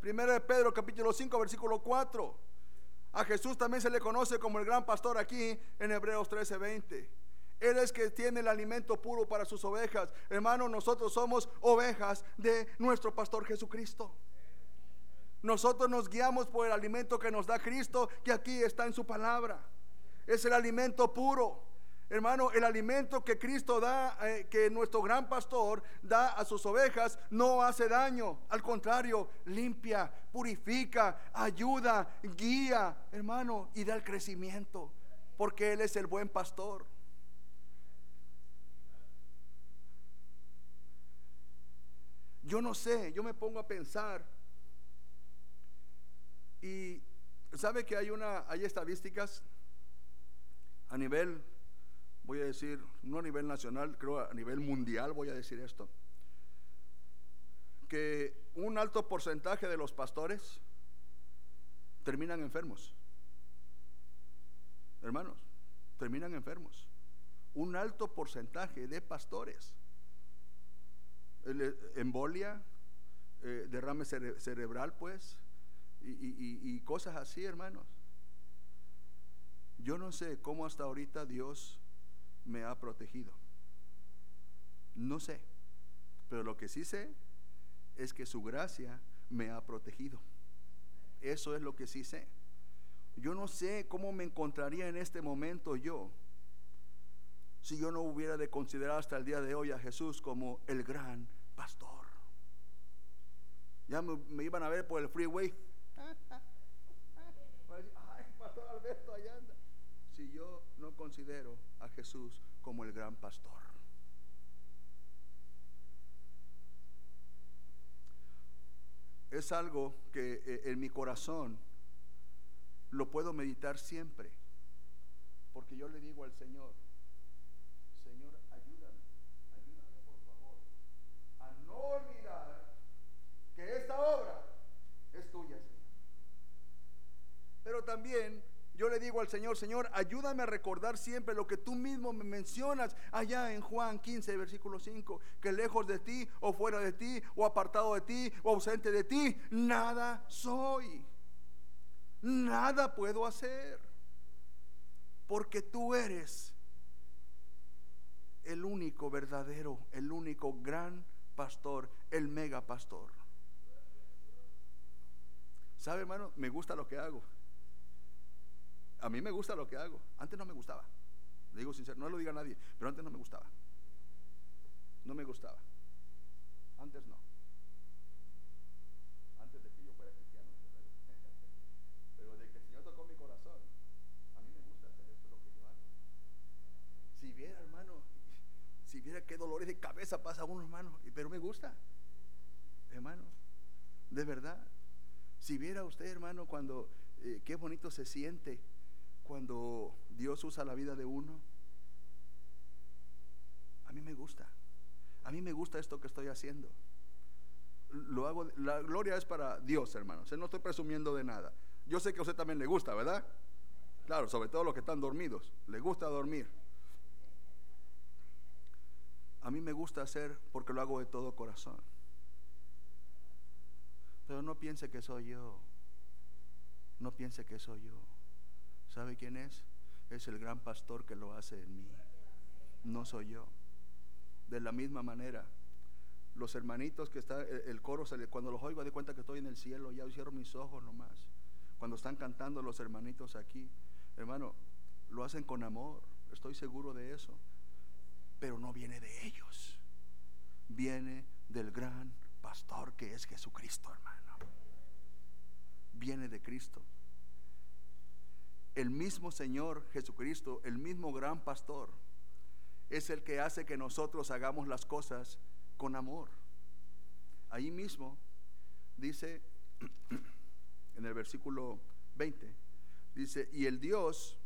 Primero de Pedro capítulo 5, versículo 4. A Jesús también se le conoce como el gran pastor aquí en Hebreos 13:20. Él es que tiene el alimento puro para sus ovejas. Hermano, nosotros somos ovejas de nuestro pastor Jesucristo. Nosotros nos guiamos por el alimento que nos da Cristo, que aquí está en su palabra. Es el alimento puro. Hermano, el alimento que Cristo da, eh, que nuestro gran pastor da a sus ovejas, no hace daño. Al contrario, limpia, purifica, ayuda, guía, hermano, y da el crecimiento. Porque Él es el buen pastor. Yo no sé, yo me pongo a pensar. Y sabe que hay una, hay estadísticas a nivel voy a decir, no a nivel nacional, creo a nivel mundial voy a decir esto, que un alto porcentaje de los pastores terminan enfermos. Hermanos, terminan enfermos. Un alto porcentaje de pastores. Embolia, eh, derrame cerebral, pues, y cosas así, hermanos. Yo no sé cómo hasta ahorita Dios me ha protegido. No sé, pero lo que sí sé es que su gracia me ha protegido. Eso es lo que sí sé. Yo no sé cómo me encontraría en este momento yo si yo no hubiera de considerar hasta el día de hoy a Jesús como el gran pastor. Ya me, iban a ver por el freeway. [laughs] Ay, pastor Alberto, allá anda si yo no considero a Jesús como el gran pastor? es algo que eh, en mi corazón lo puedo meditar siempre. Porque yo le digo al Señor, Señor, ayúdame, ayúdame por favor a no olvidar que esta obra es tuya, Señor. Pero también yo le digo al Señor, Señor, ayúdame a recordar siempre lo que tú mismo me mencionas allá en Juan 15, versículo 5, que lejos de ti o fuera de ti o apartado de ti o ausente de ti, nada soy. Nada puedo hacer. Porque tú eres el único verdadero, el único gran pastor, el mega pastor. ¿Sabe, hermano? Me gusta lo que hago. A mí me gusta lo que hago. Antes no me gustaba. Le digo sincero, no lo diga a nadie, pero antes no me gustaba. No me gustaba. Antes no. Antes de que yo fuera cristiano. [laughs] Pero de que el Señor tocó mi corazón, a mí me gusta hacer esto, lo que yo hago. Si viera, hermano, [laughs] si viera qué dolores de cabeza pasa a uno, hermano, pero me gusta, hermano, de verdad. Si viera usted, hermano, cuando eh, qué bonito se siente cuando Dios usa la vida de uno? A mí me gusta. A mí me gusta esto que estoy haciendo. Lo hago, la gloria es para Dios, hermanos. No estoy presumiendo de nada. Yo sé que a usted también le gusta, ¿verdad? Claro, sobre todo los que están dormidos. Le gusta dormir. A mí me gusta hacer porque lo hago de todo corazón. Pero no piense que soy yo. No piense que soy yo. ¿Sabe quién es? Es el gran pastor que lo hace en mí. No soy yo. De la misma manera, los hermanitos que están, el coro, cuando los oigo, de cuenta que estoy en el cielo, ya cierro mis ojos nomás. Cuando están cantando los hermanitos aquí, hermano, lo hacen con amor, estoy seguro de eso. Pero no viene de ellos, viene del gran pastor que es Jesucristo, hermano. Viene de Cristo el mismo Señor Jesucristo, el mismo gran pastor, es el que hace que nosotros hagamos las cosas con amor. Ahí mismo dice [clears throat] en el versículo 20, dice, y el Dios,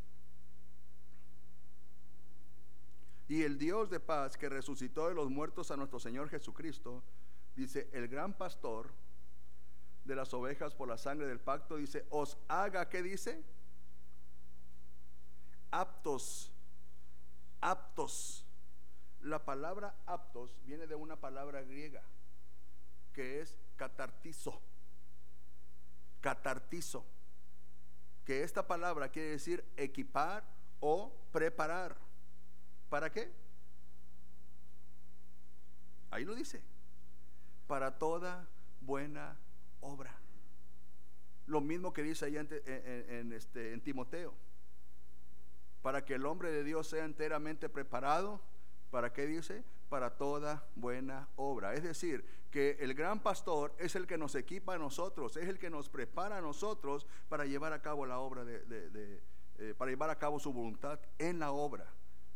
y el Dios de paz que resucitó de los muertos a nuestro Señor Jesucristo, dice, el gran pastor de las ovejas por la sangre del pacto, dice, os haga, ¿qué dice? Aptos, aptos. La palabra aptos viene de una palabra griega que es catartizo. Catartizo. Que esta palabra quiere decir equipar o preparar. ¿Para qué? Ahí lo dice. Para toda buena obra. Lo mismo que dice ahí en, este, en Timoteo para que el hombre de Dios sea enteramente preparado. ¿Para qué dice? Para toda buena obra. Es decir, que el gran pastor es el que nos equipa a nosotros, es el que nos prepara a nosotros para llevar a cabo la obra de, eh, para llevar a cabo su voluntad en la obra,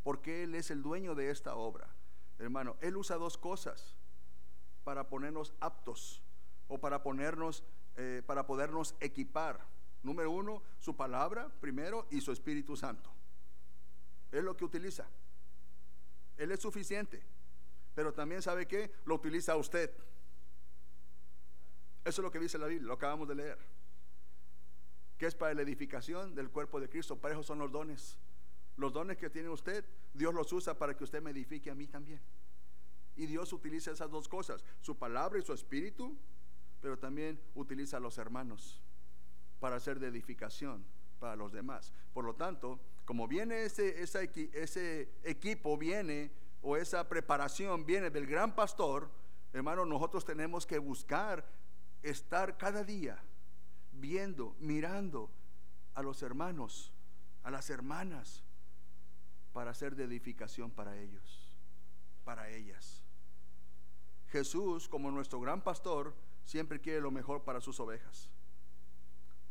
porque Él es el dueño de esta obra. Hermano, Él usa dos cosas para ponernos aptos o para ponernos, eh, para podernos equipar. Número uno, su palabra primero y su Espíritu Santo. Es lo que utiliza. Él es suficiente. Pero también sabe que lo utiliza usted. Eso es lo que dice la Biblia, lo acabamos de leer. Que es para la edificación del cuerpo de Cristo. Para eso son los dones. Los dones que tiene usted, Dios los usa para que usted me edifique a mí también. Y Dios utiliza esas dos cosas, su palabra y su espíritu, pero también utiliza a los hermanos para hacer de edificación para los demás. Por lo tanto, como viene ese, ese equipo, viene, o esa preparación viene del gran pastor, hermano, nosotros tenemos que buscar estar cada día viendo, mirando a los hermanos, a las hermanas, para hacer de edificación para ellos, para ellas. Jesús, como nuestro gran pastor, siempre quiere lo mejor para sus ovejas.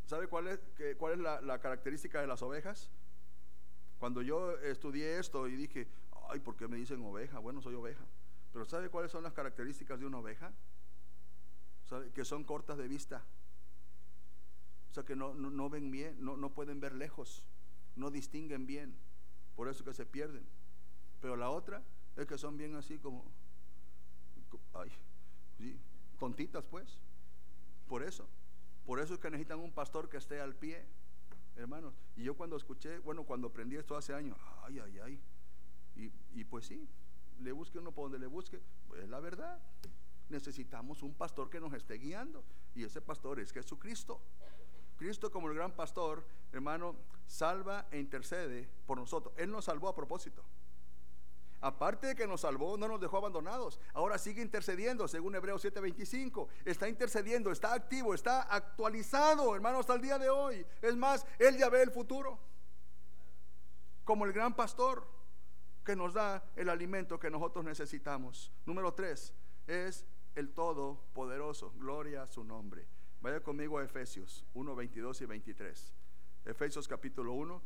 ¿Sabe cuál es, cuál es la, característica de las ovejas? Cuando yo estudié esto y dije, ay, ¿por qué me dicen oveja? Bueno, soy oveja. Pero ¿sabe cuáles son las características de una oveja? ¿sabe? que son cortas de vista. O sea, que no, no, no ven bien, no, no pueden ver lejos, no distinguen bien. Por eso que se pierden. Pero la otra es que son bien así como, ay, tontitas pues. Por eso. Por eso es que necesitan un pastor que esté al pie, hermanos. Y yo cuando escuché, bueno, cuando aprendí esto hace años, ay, ay, ay. Y, y pues sí, le busque uno por donde le busque, pues es la verdad. Necesitamos un pastor que nos esté guiando. Y ese pastor es Jesucristo. Cristo como el gran pastor, hermano, salva e intercede por nosotros. Él nos salvó a propósito. Aparte de que nos salvó, no nos dejó abandonados. Ahora sigue intercediendo, según Hebreos 7:25. Está intercediendo, está activo, está actualizado, hermano, hasta el día de hoy. Es más, Él ya ve el futuro. Como el gran pastor que nos da el alimento que nosotros necesitamos. Número tres, es el Todopoderoso. Gloria a su nombre. Vaya conmigo a Efesios 1, 22 y 23. Efesios capítulo 1,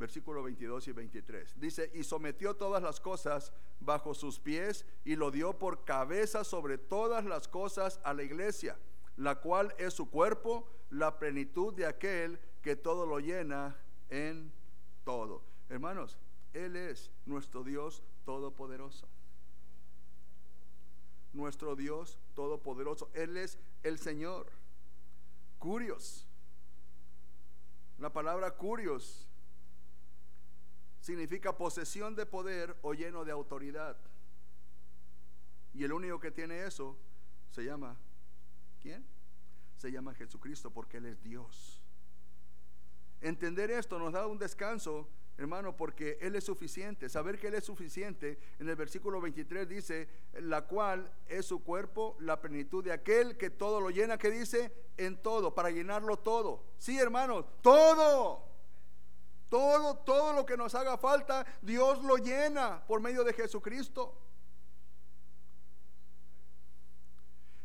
versículo 22 y 23. Dice, y sometió todas las cosas bajo sus pies y lo dio por cabeza sobre todas las cosas a la iglesia, la cual es su cuerpo, la plenitud de aquel que todo lo llena en todo. Hermanos, Él es nuestro Dios todopoderoso nuestro Dios todopoderoso. Él es el Señor. Curios. La palabra curios significa posesión de poder o lleno de autoridad. Y el único que tiene eso se llama, ¿quién? Se llama Jesucristo porque Él es Dios. Entender esto nos da un descanso hermano, porque Él es suficiente. Saber que Él es suficiente, en el versículo 23 dice, la cual es su cuerpo, la plenitud de aquel que todo lo llena, que dice, en todo, para llenarlo todo. Sí, hermanos, todo. Todo, todo lo que nos haga falta, Dios lo llena por medio de Jesucristo.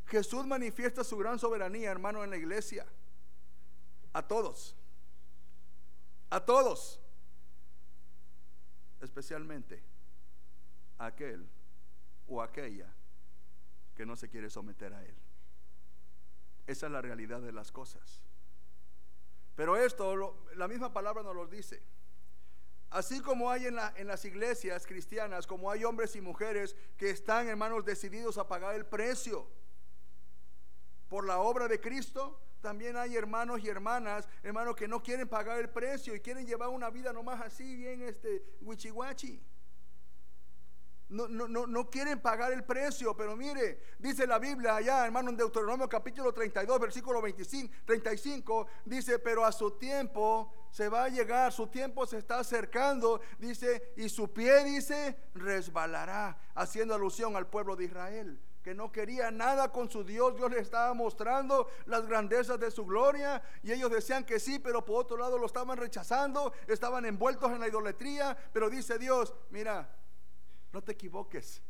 Jesús manifiesta su gran soberanía, hermano, en la iglesia. A todos. A todos especialmente aquel o aquella que no se quiere someter a Él. Esa es la realidad de las cosas. Pero esto, la misma palabra nos lo dice. Así como hay en, en, las iglesias cristianas, como hay hombres y mujeres que están, hermanos, decididos a pagar el precio por la obra de Cristo, también hay hermanos y hermanas, hermanos que no quieren pagar el precio y quieren llevar una vida nomás así, bien este, wichiwachi. No, no, no, no quieren pagar el precio, pero mire, dice la Biblia allá, hermano, en Deuteronomio capítulo 32, versículo 25, 35, dice, pero a su tiempo se va a llegar, su tiempo se está acercando, dice, y su pie, dice, resbalará, haciendo alusión al pueblo de Israel que no quería nada con su Dios. Dios les estaba mostrando las grandezas de su gloria y ellos decían que sí, pero por otro lado lo estaban rechazando, estaban envueltos en la idolatría. Pero dice Dios, mira, no te equivoques.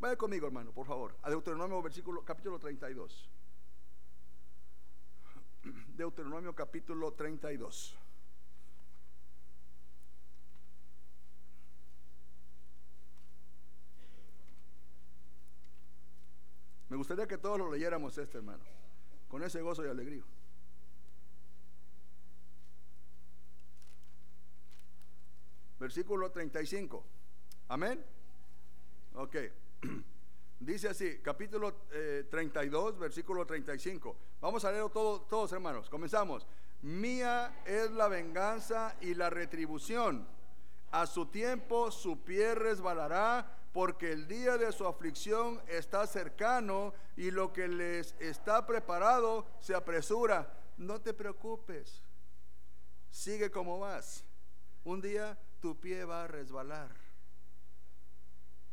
Vaya conmigo, hermano, por favor, a Deuteronomio versículo, capítulo 32. [clears throat] Deuteronomio capítulo 32. Me gustaría que todos lo leyéramos este, hermano, con ese gozo y alegría. Versículo 35. Amén. Ok. [clears throat] Dice así, capítulo 32, eh, versículo 35. Vamos a leerlo todo, todos, hermanos. Comenzamos. Mía es la venganza y la retribución. A su tiempo su pie resbalará porque el día de su aflicción está cercano y lo que les está preparado se apresura. No te preocupes, sigue como vas. Un día tu pie va a resbalar.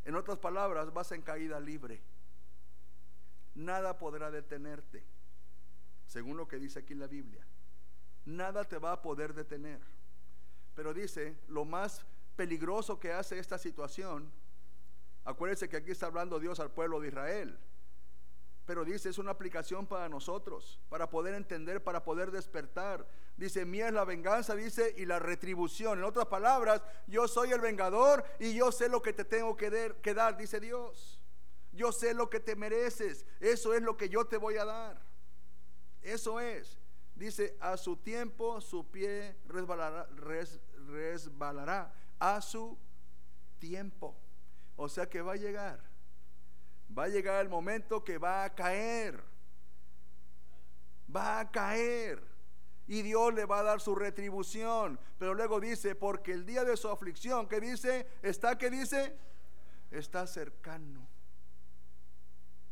En otras palabras, vas en caída libre. Nada podrá detenerte, según lo que dice aquí la Biblia. Nada te va a poder detener. Pero dice, lo más peligroso que hace esta situación Acuérdense que aquí está hablando Dios al pueblo de Israel. Pero dice, es una aplicación para nosotros, para poder entender, para poder despertar. Dice, mía es la venganza, dice, y la retribución. En otras palabras, yo soy el vengador y yo sé lo que te tengo que, dar, dice Dios. Yo sé lo que te mereces. Eso es lo que yo te voy a dar. Eso es. Dice, a su tiempo su pie resbalará, resbalará. A su tiempo. O sea que va a llegar. Va a llegar el momento que va a caer. Va a caer. Y Dios le va a dar su retribución. Pero luego dice, porque el día de su aflicción, que dice? Está, que dice? Está cercano.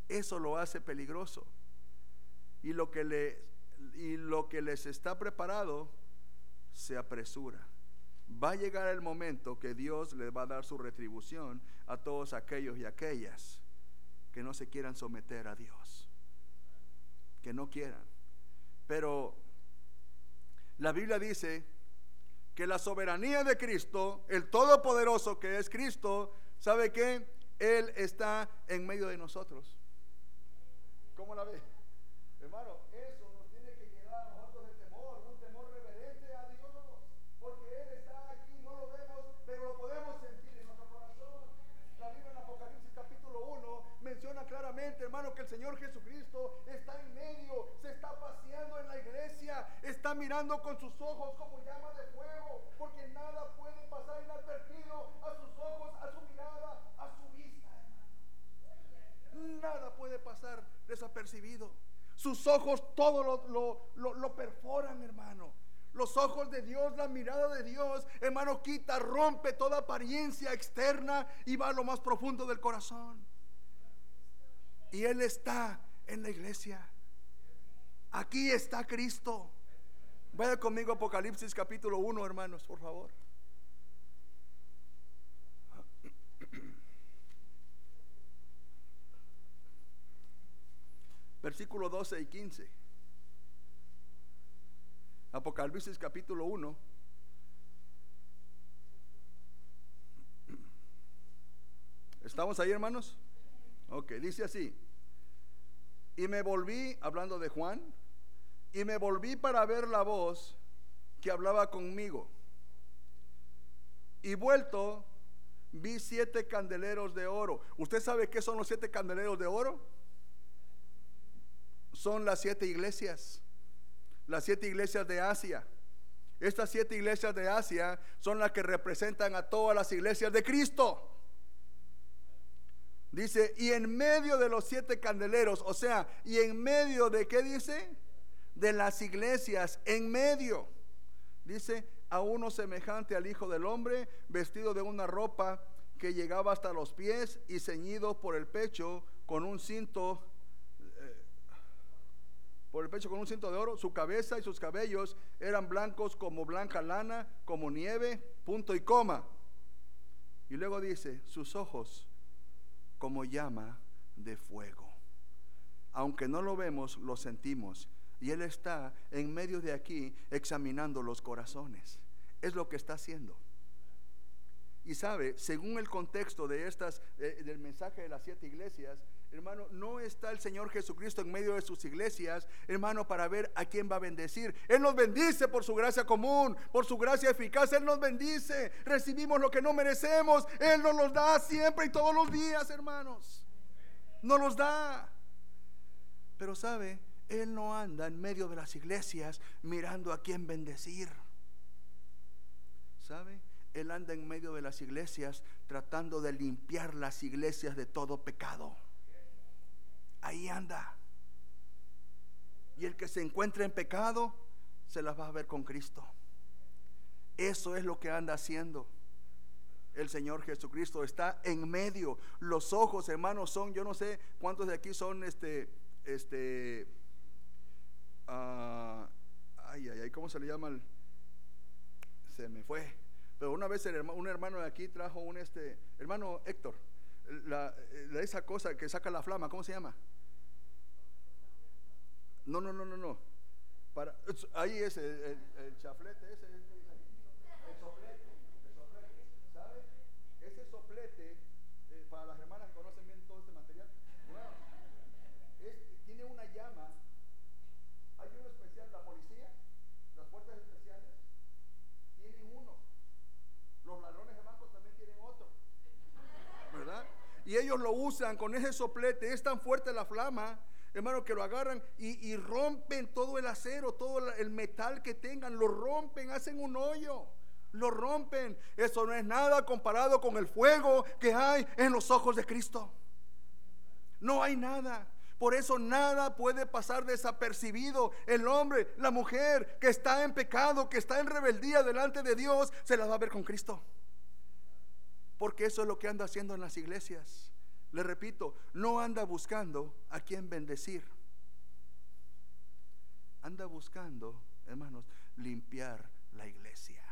Eso lo hace peligroso. Y lo que, le, y lo que les está preparado se apresura. Va a llegar el momento que Dios les va a dar su retribución a todos aquellos y aquellas que no se quieran someter a Dios. Que no quieran. Pero la Biblia dice que la soberanía de Cristo, el Todopoderoso que es Cristo, ¿sabe qué? Él está en medio de nosotros. ¿Cómo la ve? Hermano, eso hermano, que el Señor Jesucristo está en medio, se está paseando en la iglesia, está mirando con sus ojos como llama de fuego, porque nada puede pasar inadvertido a sus ojos, a su mirada, a su vista, hermano. Nada puede pasar desapercibido. Sus ojos todo lo, perforan, hermano. Los ojos de Dios, la mirada de Dios, hermano, quita, rompe toda apariencia externa y va a lo más profundo del corazón. Y Él está en la iglesia. Aquí está Cristo. Vaya conmigo Apocalipsis capítulo 1, hermanos, por favor. versículo 12 y 15. Apocalipsis capítulo 1. ¿Estamos ahí, hermanos? Ok, dice así. Y me volví, hablando de Juan, y me volví para ver la voz que hablaba conmigo. Y vuelto, vi siete candeleros de oro. ¿Usted sabe qué son los siete candeleros de oro? son las siete iglesias, las siete iglesias de Asia. Estas siete iglesias de Asia son las que representan a todas las iglesias de Cristo. Dice, y en medio de los siete candeleros, o sea, y en medio de qué dice? De las iglesias, en medio. Dice, a uno semejante al Hijo del Hombre, vestido de una ropa que llegaba hasta los pies y ceñido por el pecho con un cinto por el pecho con un cinto de oro, su cabeza y sus cabellos eran blancos como blanca lana, como nieve, punto y coma. Y luego dice, sus ojos como llama de fuego. Aunque no lo vemos, lo sentimos. Y Él está en medio de aquí examinando los corazones. Es lo que está haciendo. Y sabe, según el contexto de estas, eh, del mensaje de las siete iglesias, Hermano, no está el Señor Jesucristo en medio de sus iglesias, hermano, para ver a quién va a bendecir. Él nos bendice por su gracia común, por su gracia eficaz. Él nos bendice. Recibimos lo que no merecemos. Él nos los da siempre y todos los días, hermanos. Nos los da. Pero sabe, Él no anda en medio de las iglesias mirando a quién bendecir. ¿Sabe? Él anda en medio de las iglesias tratando de limpiar las iglesias de todo pecado ahí anda. Y el que se encuentra en pecado, se las va a ver con Cristo. Eso es lo que anda haciendo. El Señor Jesucristo está en medio. Los ojos, hermanos, son, yo no sé cuántos de aquí son este, este, uh, ay, ay, ay, ¿cómo se le llama? Se me fue. Pero una vez un hermano de aquí trajo un, este, hermano Héctor, la, esa cosa que saca la flama, ¿cómo se llama? No, no, no, no, no. Para, ahí es el, el, chaflete, ese, el, el soplete, el soplete, ¿sabe? Ese soplete, eh, para las hermanas que conocen bien todo este material, bueno, es, tiene una llama. Hay uno especial, la policía, las fuerzas especiales, tienen uno. Los ladrones de bancos también tienen otro, ¿verdad? Ellos lo usan con ese soplete, es tan fuerte la flama, hermano, que lo agarran y, y rompen todo el acero, todo el metal que tengan, lo rompen, hacen un hoyo lo rompen. Eso no es nada comparado con el fuego que hay en los ojos de Cristo. No hay nada. Por eso nada puede pasar desapercibido. El hombre, la mujer que está en pecado, que está en rebeldía delante de Dios, se la va a ver con Cristo. Porque eso es lo que anda haciendo en las iglesias. Le repito, no anda buscando a quien bendecir. Anda buscando, hermanos, limpiar la iglesia.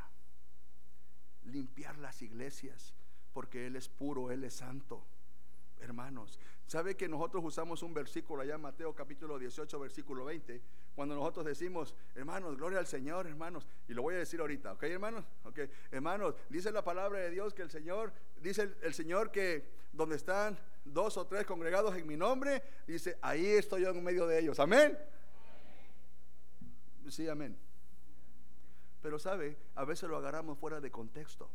Limpiar las iglesias. Porque Él es puro, Él es santo hermanos. ¿Sabe que nosotros usamos un versículo allá en Mateo capítulo 18, versículo 20? Cuando nosotros decimos, hermanos, gloria al Señor, hermanos. Y lo voy a decir ahorita, ¿ok, hermanos? Ok, hermanos, dice la palabra de Dios que el Señor, dice el, Señor que donde están dos o tres congregados en mi nombre, dice, ahí estoy yo en medio de ellos. Amén. Sí, amén. Pero sabe, a veces lo agarramos fuera de contexto.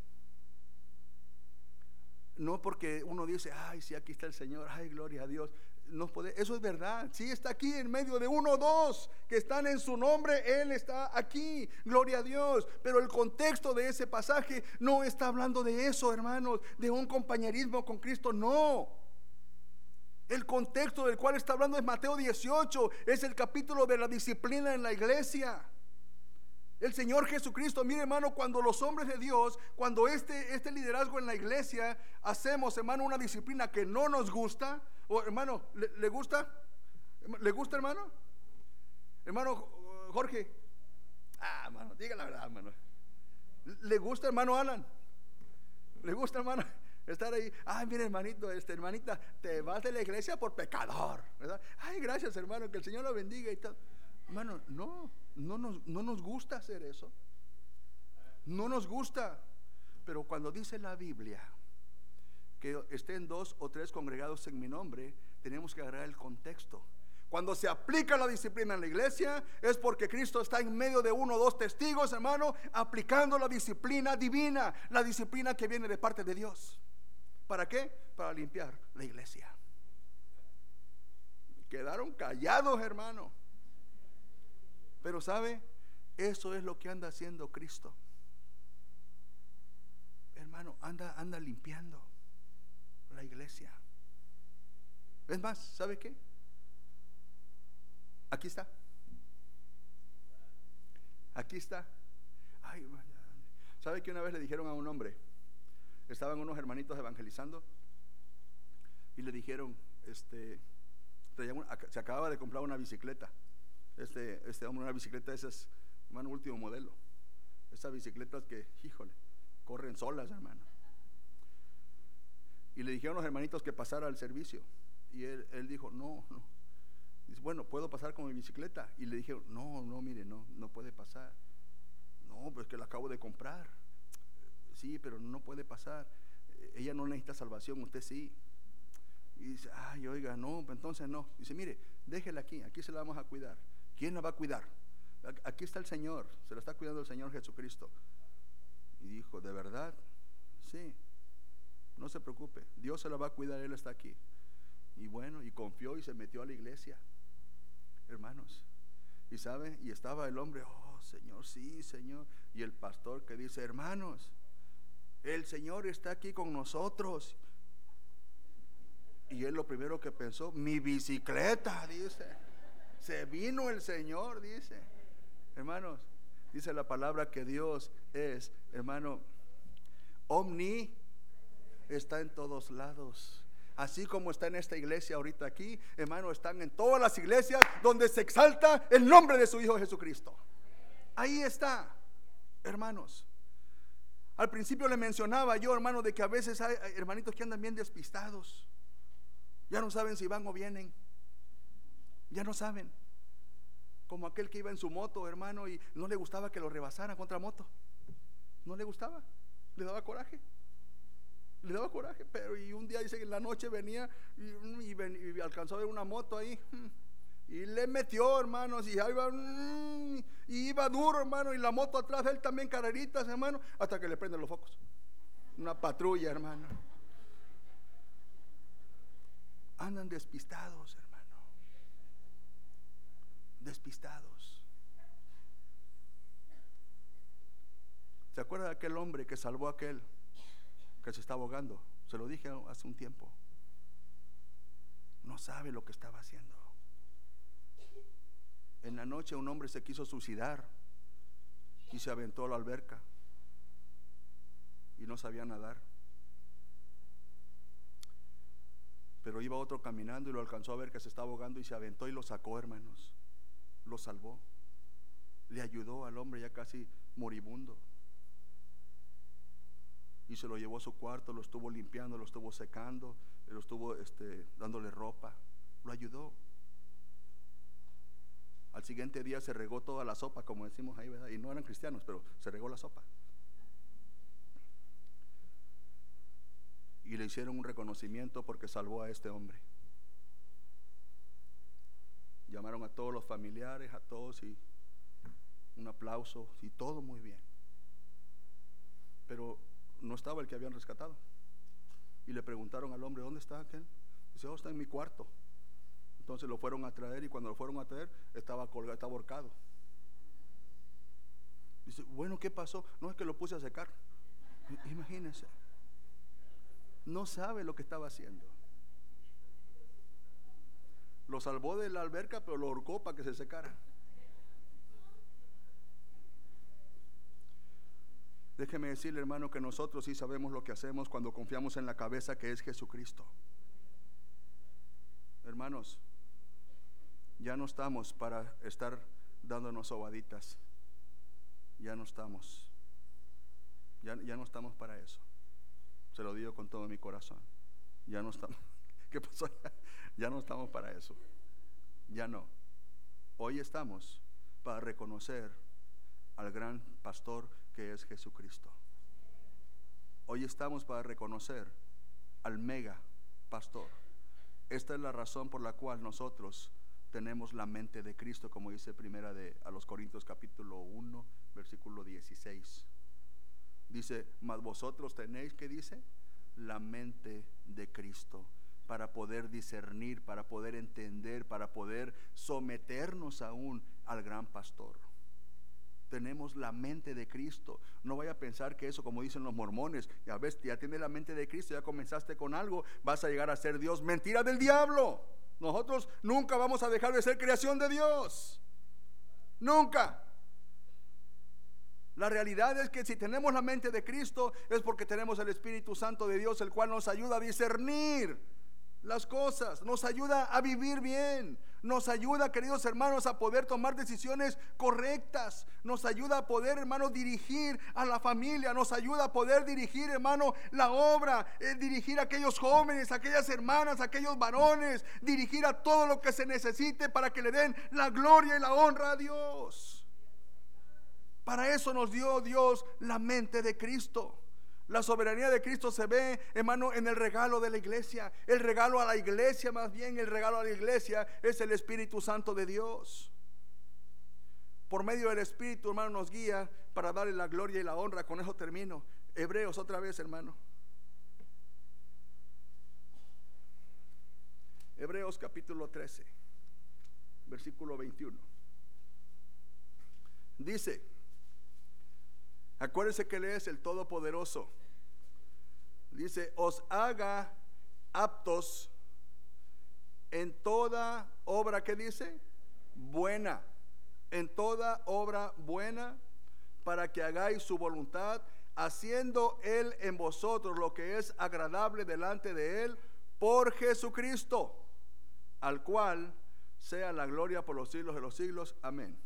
No porque uno dice, ay, sí, aquí está el Señor, ay, gloria a Dios. Puede, eso es verdad. Sí, está aquí en medio de uno o dos que están en su nombre. Él está aquí. Gloria a Dios. Pero el contexto de ese pasaje no está hablando de eso, hermanos, de un compañerismo con Cristo. No. El contexto del cual está hablando es Mateo 18. Es el capítulo de la disciplina en la iglesia. El Señor Jesucristo, mire hermano, cuando los hombres de Dios, cuando este, este liderazgo en la iglesia, hacemos hermano una disciplina que no nos gusta, o hermano, ¿le, gusta? ¿Le gusta hermano? Hermano Jorge, ah hermano, diga la verdad hermano. ¿Le gusta hermano Alan? ¿Le gusta hermano? [laughs] Estar ahí, ay, mire hermanito, este hermanita, te vas de la iglesia por pecador, ¿verdad? Ay, gracias hermano, que el Señor lo bendiga y todo. Hermano, no, no nos, no nos gusta hacer eso. No nos gusta. Pero cuando dice la Biblia que estén dos o tres congregados en mi nombre, tenemos que agarrar el contexto. Cuando se aplica la disciplina en la iglesia es porque Cristo está en medio de uno o dos testigos, hermano, aplicando la disciplina divina, la disciplina que viene de parte de Dios. ¿Para qué? Para limpiar la iglesia. Quedaron callados, hermano. Pero sabe, eso es lo que anda haciendo Cristo. Hermano, anda, anda limpiando iglesia. Es más, ¿sabe qué? Aquí está. Aquí está. Ay, ¿Sabe que una vez le dijeron a un hombre? Estaban unos hermanitos evangelizando y le dijeron, este, se acababa de comprar una bicicleta este, este hombre una bicicleta de esas, hermano, último modelo. Esas bicicletas que, híjole, corren solas, hermano. Y le dijeron a los hermanitos que pasara al servicio. Y él, él dijo, no, no. Dice, bueno, ¿puedo pasar con mi bicicleta? Y le dijeron, no, no, mire, no, no puede pasar. No, pues que la acabo de comprar. Sí, pero no puede pasar. Ella no necesita salvación, usted sí. Y dice, ay, oiga, no, pues entonces no. Dice, mire, déjela aquí, aquí se la vamos a cuidar. ¿Quién la va a cuidar? Aquí está el Señor, se la está cuidando el Señor Jesucristo. Y dijo, ¿de verdad? Sí, no se preocupe, Dios se la va a cuidar, Él está aquí. Y bueno, y confió y se metió a la iglesia, hermanos. Y sabe, y estaba el hombre, oh Señor, sí, Señor. Y el pastor que dice, hermanos, el Señor está aquí con nosotros. Y él lo primero que pensó, mi bicicleta, dice. Se vino el Señor, dice. Hermanos, dice la palabra que Dios es, hermano, omni, está en todos lados. Así como está en esta iglesia ahorita aquí, hermano, están en todas las iglesias donde se exalta el nombre de su Hijo Jesucristo. Ahí está, hermanos. Al principio le mencionaba yo, hermano, de que a veces hay hermanitos que andan bien despistados. Ya no saben si van o vienen. Ya no saben. Como aquel que iba en su moto, hermano, y no le gustaba que lo rebasara contra moto. No le gustaba. Le daba coraje. Le daba coraje. Pero y un día dice que en la noche venía y, alcanzó a ver una moto ahí. Y le metió, hermanos, y iba, y iba duro, hermano, y la moto atrás él también carreritas, hermano, hasta que le prenden los focos. Una patrulla, hermano. Andan despistados, hermano. Despistados. ¿Se acuerda de aquel hombre que salvó a aquel que se está ahogando? Se lo dije hace un tiempo. No sabe lo que estaba haciendo. En la noche un hombre se quiso suicidar y se aventó a la alberca y no sabía nadar. Pero iba otro caminando y lo alcanzó a ver que se estaba ahogando y se aventó y lo sacó, hermanos. Lo salvó. Le ayudó al hombre ya casi moribundo. Y se lo llevó a su cuarto, lo estuvo limpiando, lo estuvo secando, lo estuvo este, dándole ropa. Lo ayudó. Al siguiente día se regó toda la sopa, como decimos ahí, ¿verdad? Y no eran cristianos, pero se regó la sopa. Y le hicieron un reconocimiento porque salvó a este hombre. Llamaron a todos los familiares, a todos y un aplauso y todo muy bien. Pero no estaba el que habían rescatado. Y le preguntaron al hombre, ¿dónde está aquel? Dice, oh, está en mi cuarto. Entonces lo fueron a traer y cuando lo fueron a traer estaba colgado, estaba ahorcado. Dice, bueno, ¿qué pasó? No es que lo puse a secar. Imagínense. No sabe lo que estaba haciendo. Lo salvó de la alberca, pero lo ahorcó para que se secara. Déjeme decirle, hermano, que nosotros sí sabemos lo que hacemos cuando confiamos en la cabeza que es Jesucristo. Hermanos, ya no estamos para estar dándonos sobaditas. Ya no estamos. Ya, ya no estamos para eso. Se lo digo con todo mi corazón. Ya no estamos. [laughs] ¿Qué pasó? [laughs] Ya no estamos para eso. Ya no. Hoy estamos para reconocer al gran pastor que es Jesucristo. Hoy estamos para reconocer al mega pastor. Esta es la razón por la cual nosotros tenemos la mente de Cristo, como dice primera de a los Corintios capítulo 1, versículo 16. Dice, mas vosotros tenéis que dice la mente de Cristo para poder discernir, para poder entender, para poder someternos aún al gran pastor. Tenemos la mente de Cristo. No vaya a pensar que eso, como dicen los mormones, ya ves, ya tienes la mente de Cristo, ya comenzaste con algo, vas a llegar a ser Dios. Mentira del diablo. Nosotros nunca vamos a dejar de ser creación de Dios. Nunca. La realidad es que si tenemos la mente de Cristo es porque tenemos el Espíritu Santo de Dios, el cual nos ayuda a discernir las cosas, nos ayuda a vivir bien, nos ayuda, queridos hermanos, a poder tomar decisiones correctas, nos ayuda a poder, hermano, dirigir a la familia, nos ayuda a poder dirigir, hermano, la obra, eh, dirigir a aquellos jóvenes, a aquellas hermanas, a aquellos varones, dirigir a todo lo que se necesite para que le den la gloria y la honra a Dios. Para eso nos dio Dios la mente de Cristo. La soberanía de Cristo se ve, hermano, en el regalo de la iglesia. El regalo a la iglesia, más bien, el regalo a la iglesia es el Espíritu Santo de Dios. Por medio del Espíritu, hermano, nos guía para darle la gloria y la honra. Con eso termino. Hebreos otra vez, hermano. Hebreos capítulo 13, versículo 21. Dice, Acuérdese que Él es el Todopoderoso. Dice, os haga aptos en toda obra que dice, buena, en toda obra buena, para que hagáis su voluntad, haciendo Él en vosotros lo que es agradable delante de Él, por Jesucristo, al cual sea la gloria por los siglos de los siglos. Amén.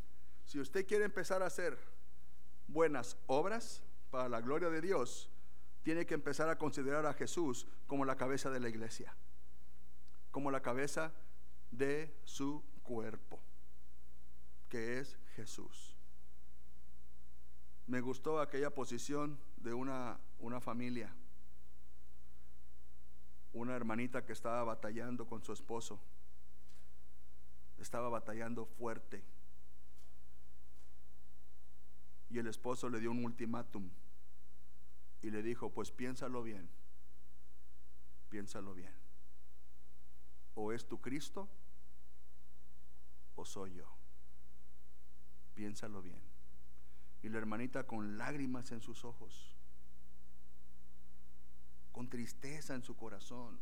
Si usted quiere empezar a hacer buenas obras para la gloria de Dios, tiene que empezar a considerar a Jesús como la cabeza de la iglesia, como la cabeza de su cuerpo, que es Jesús. Me gustó aquella posición de una, una familia, una hermanita que estaba batallando con su esposo, estaba batallando fuerte y el esposo le dio un ultimátum y le dijo, pues piénsalo bien, piénsalo bien. o es tu Cristo o soy yo. Piénsalo bien. Y la hermanita con lágrimas en sus ojos, con tristeza en su corazón,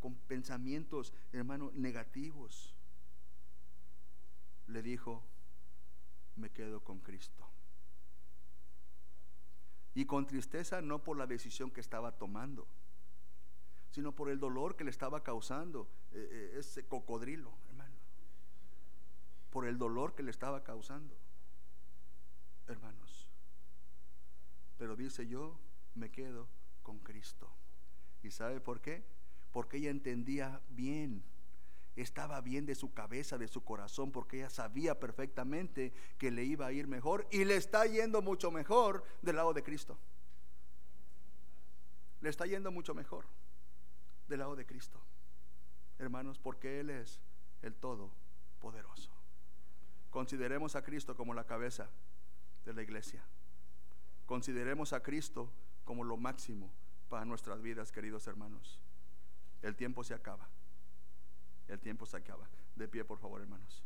con pensamientos, hermano, negativos, le dijo, me quedo con Cristo. Y con tristeza no por la decisión que estaba tomando, sino por el dolor que le estaba causando eh, eh, ese cocodrilo, hermano. Por el dolor que le estaba causando, hermanos. Pero dice yo, me quedo con Cristo. ¿Y sabe por qué? Porque ella entendía bien estaba bien de su cabeza, de su corazón, porque ella sabía perfectamente que le iba a ir mejor y le está yendo mucho mejor del lado de Cristo. Le está yendo mucho mejor del lado de Cristo. Hermanos, porque Él es el Todopoderoso. Consideremos a Cristo como la cabeza de la iglesia. Consideremos a Cristo como lo máximo para nuestras vidas, queridos hermanos. El tiempo se acaba. El tiempo se acaba. De pie, por favor, hermanos.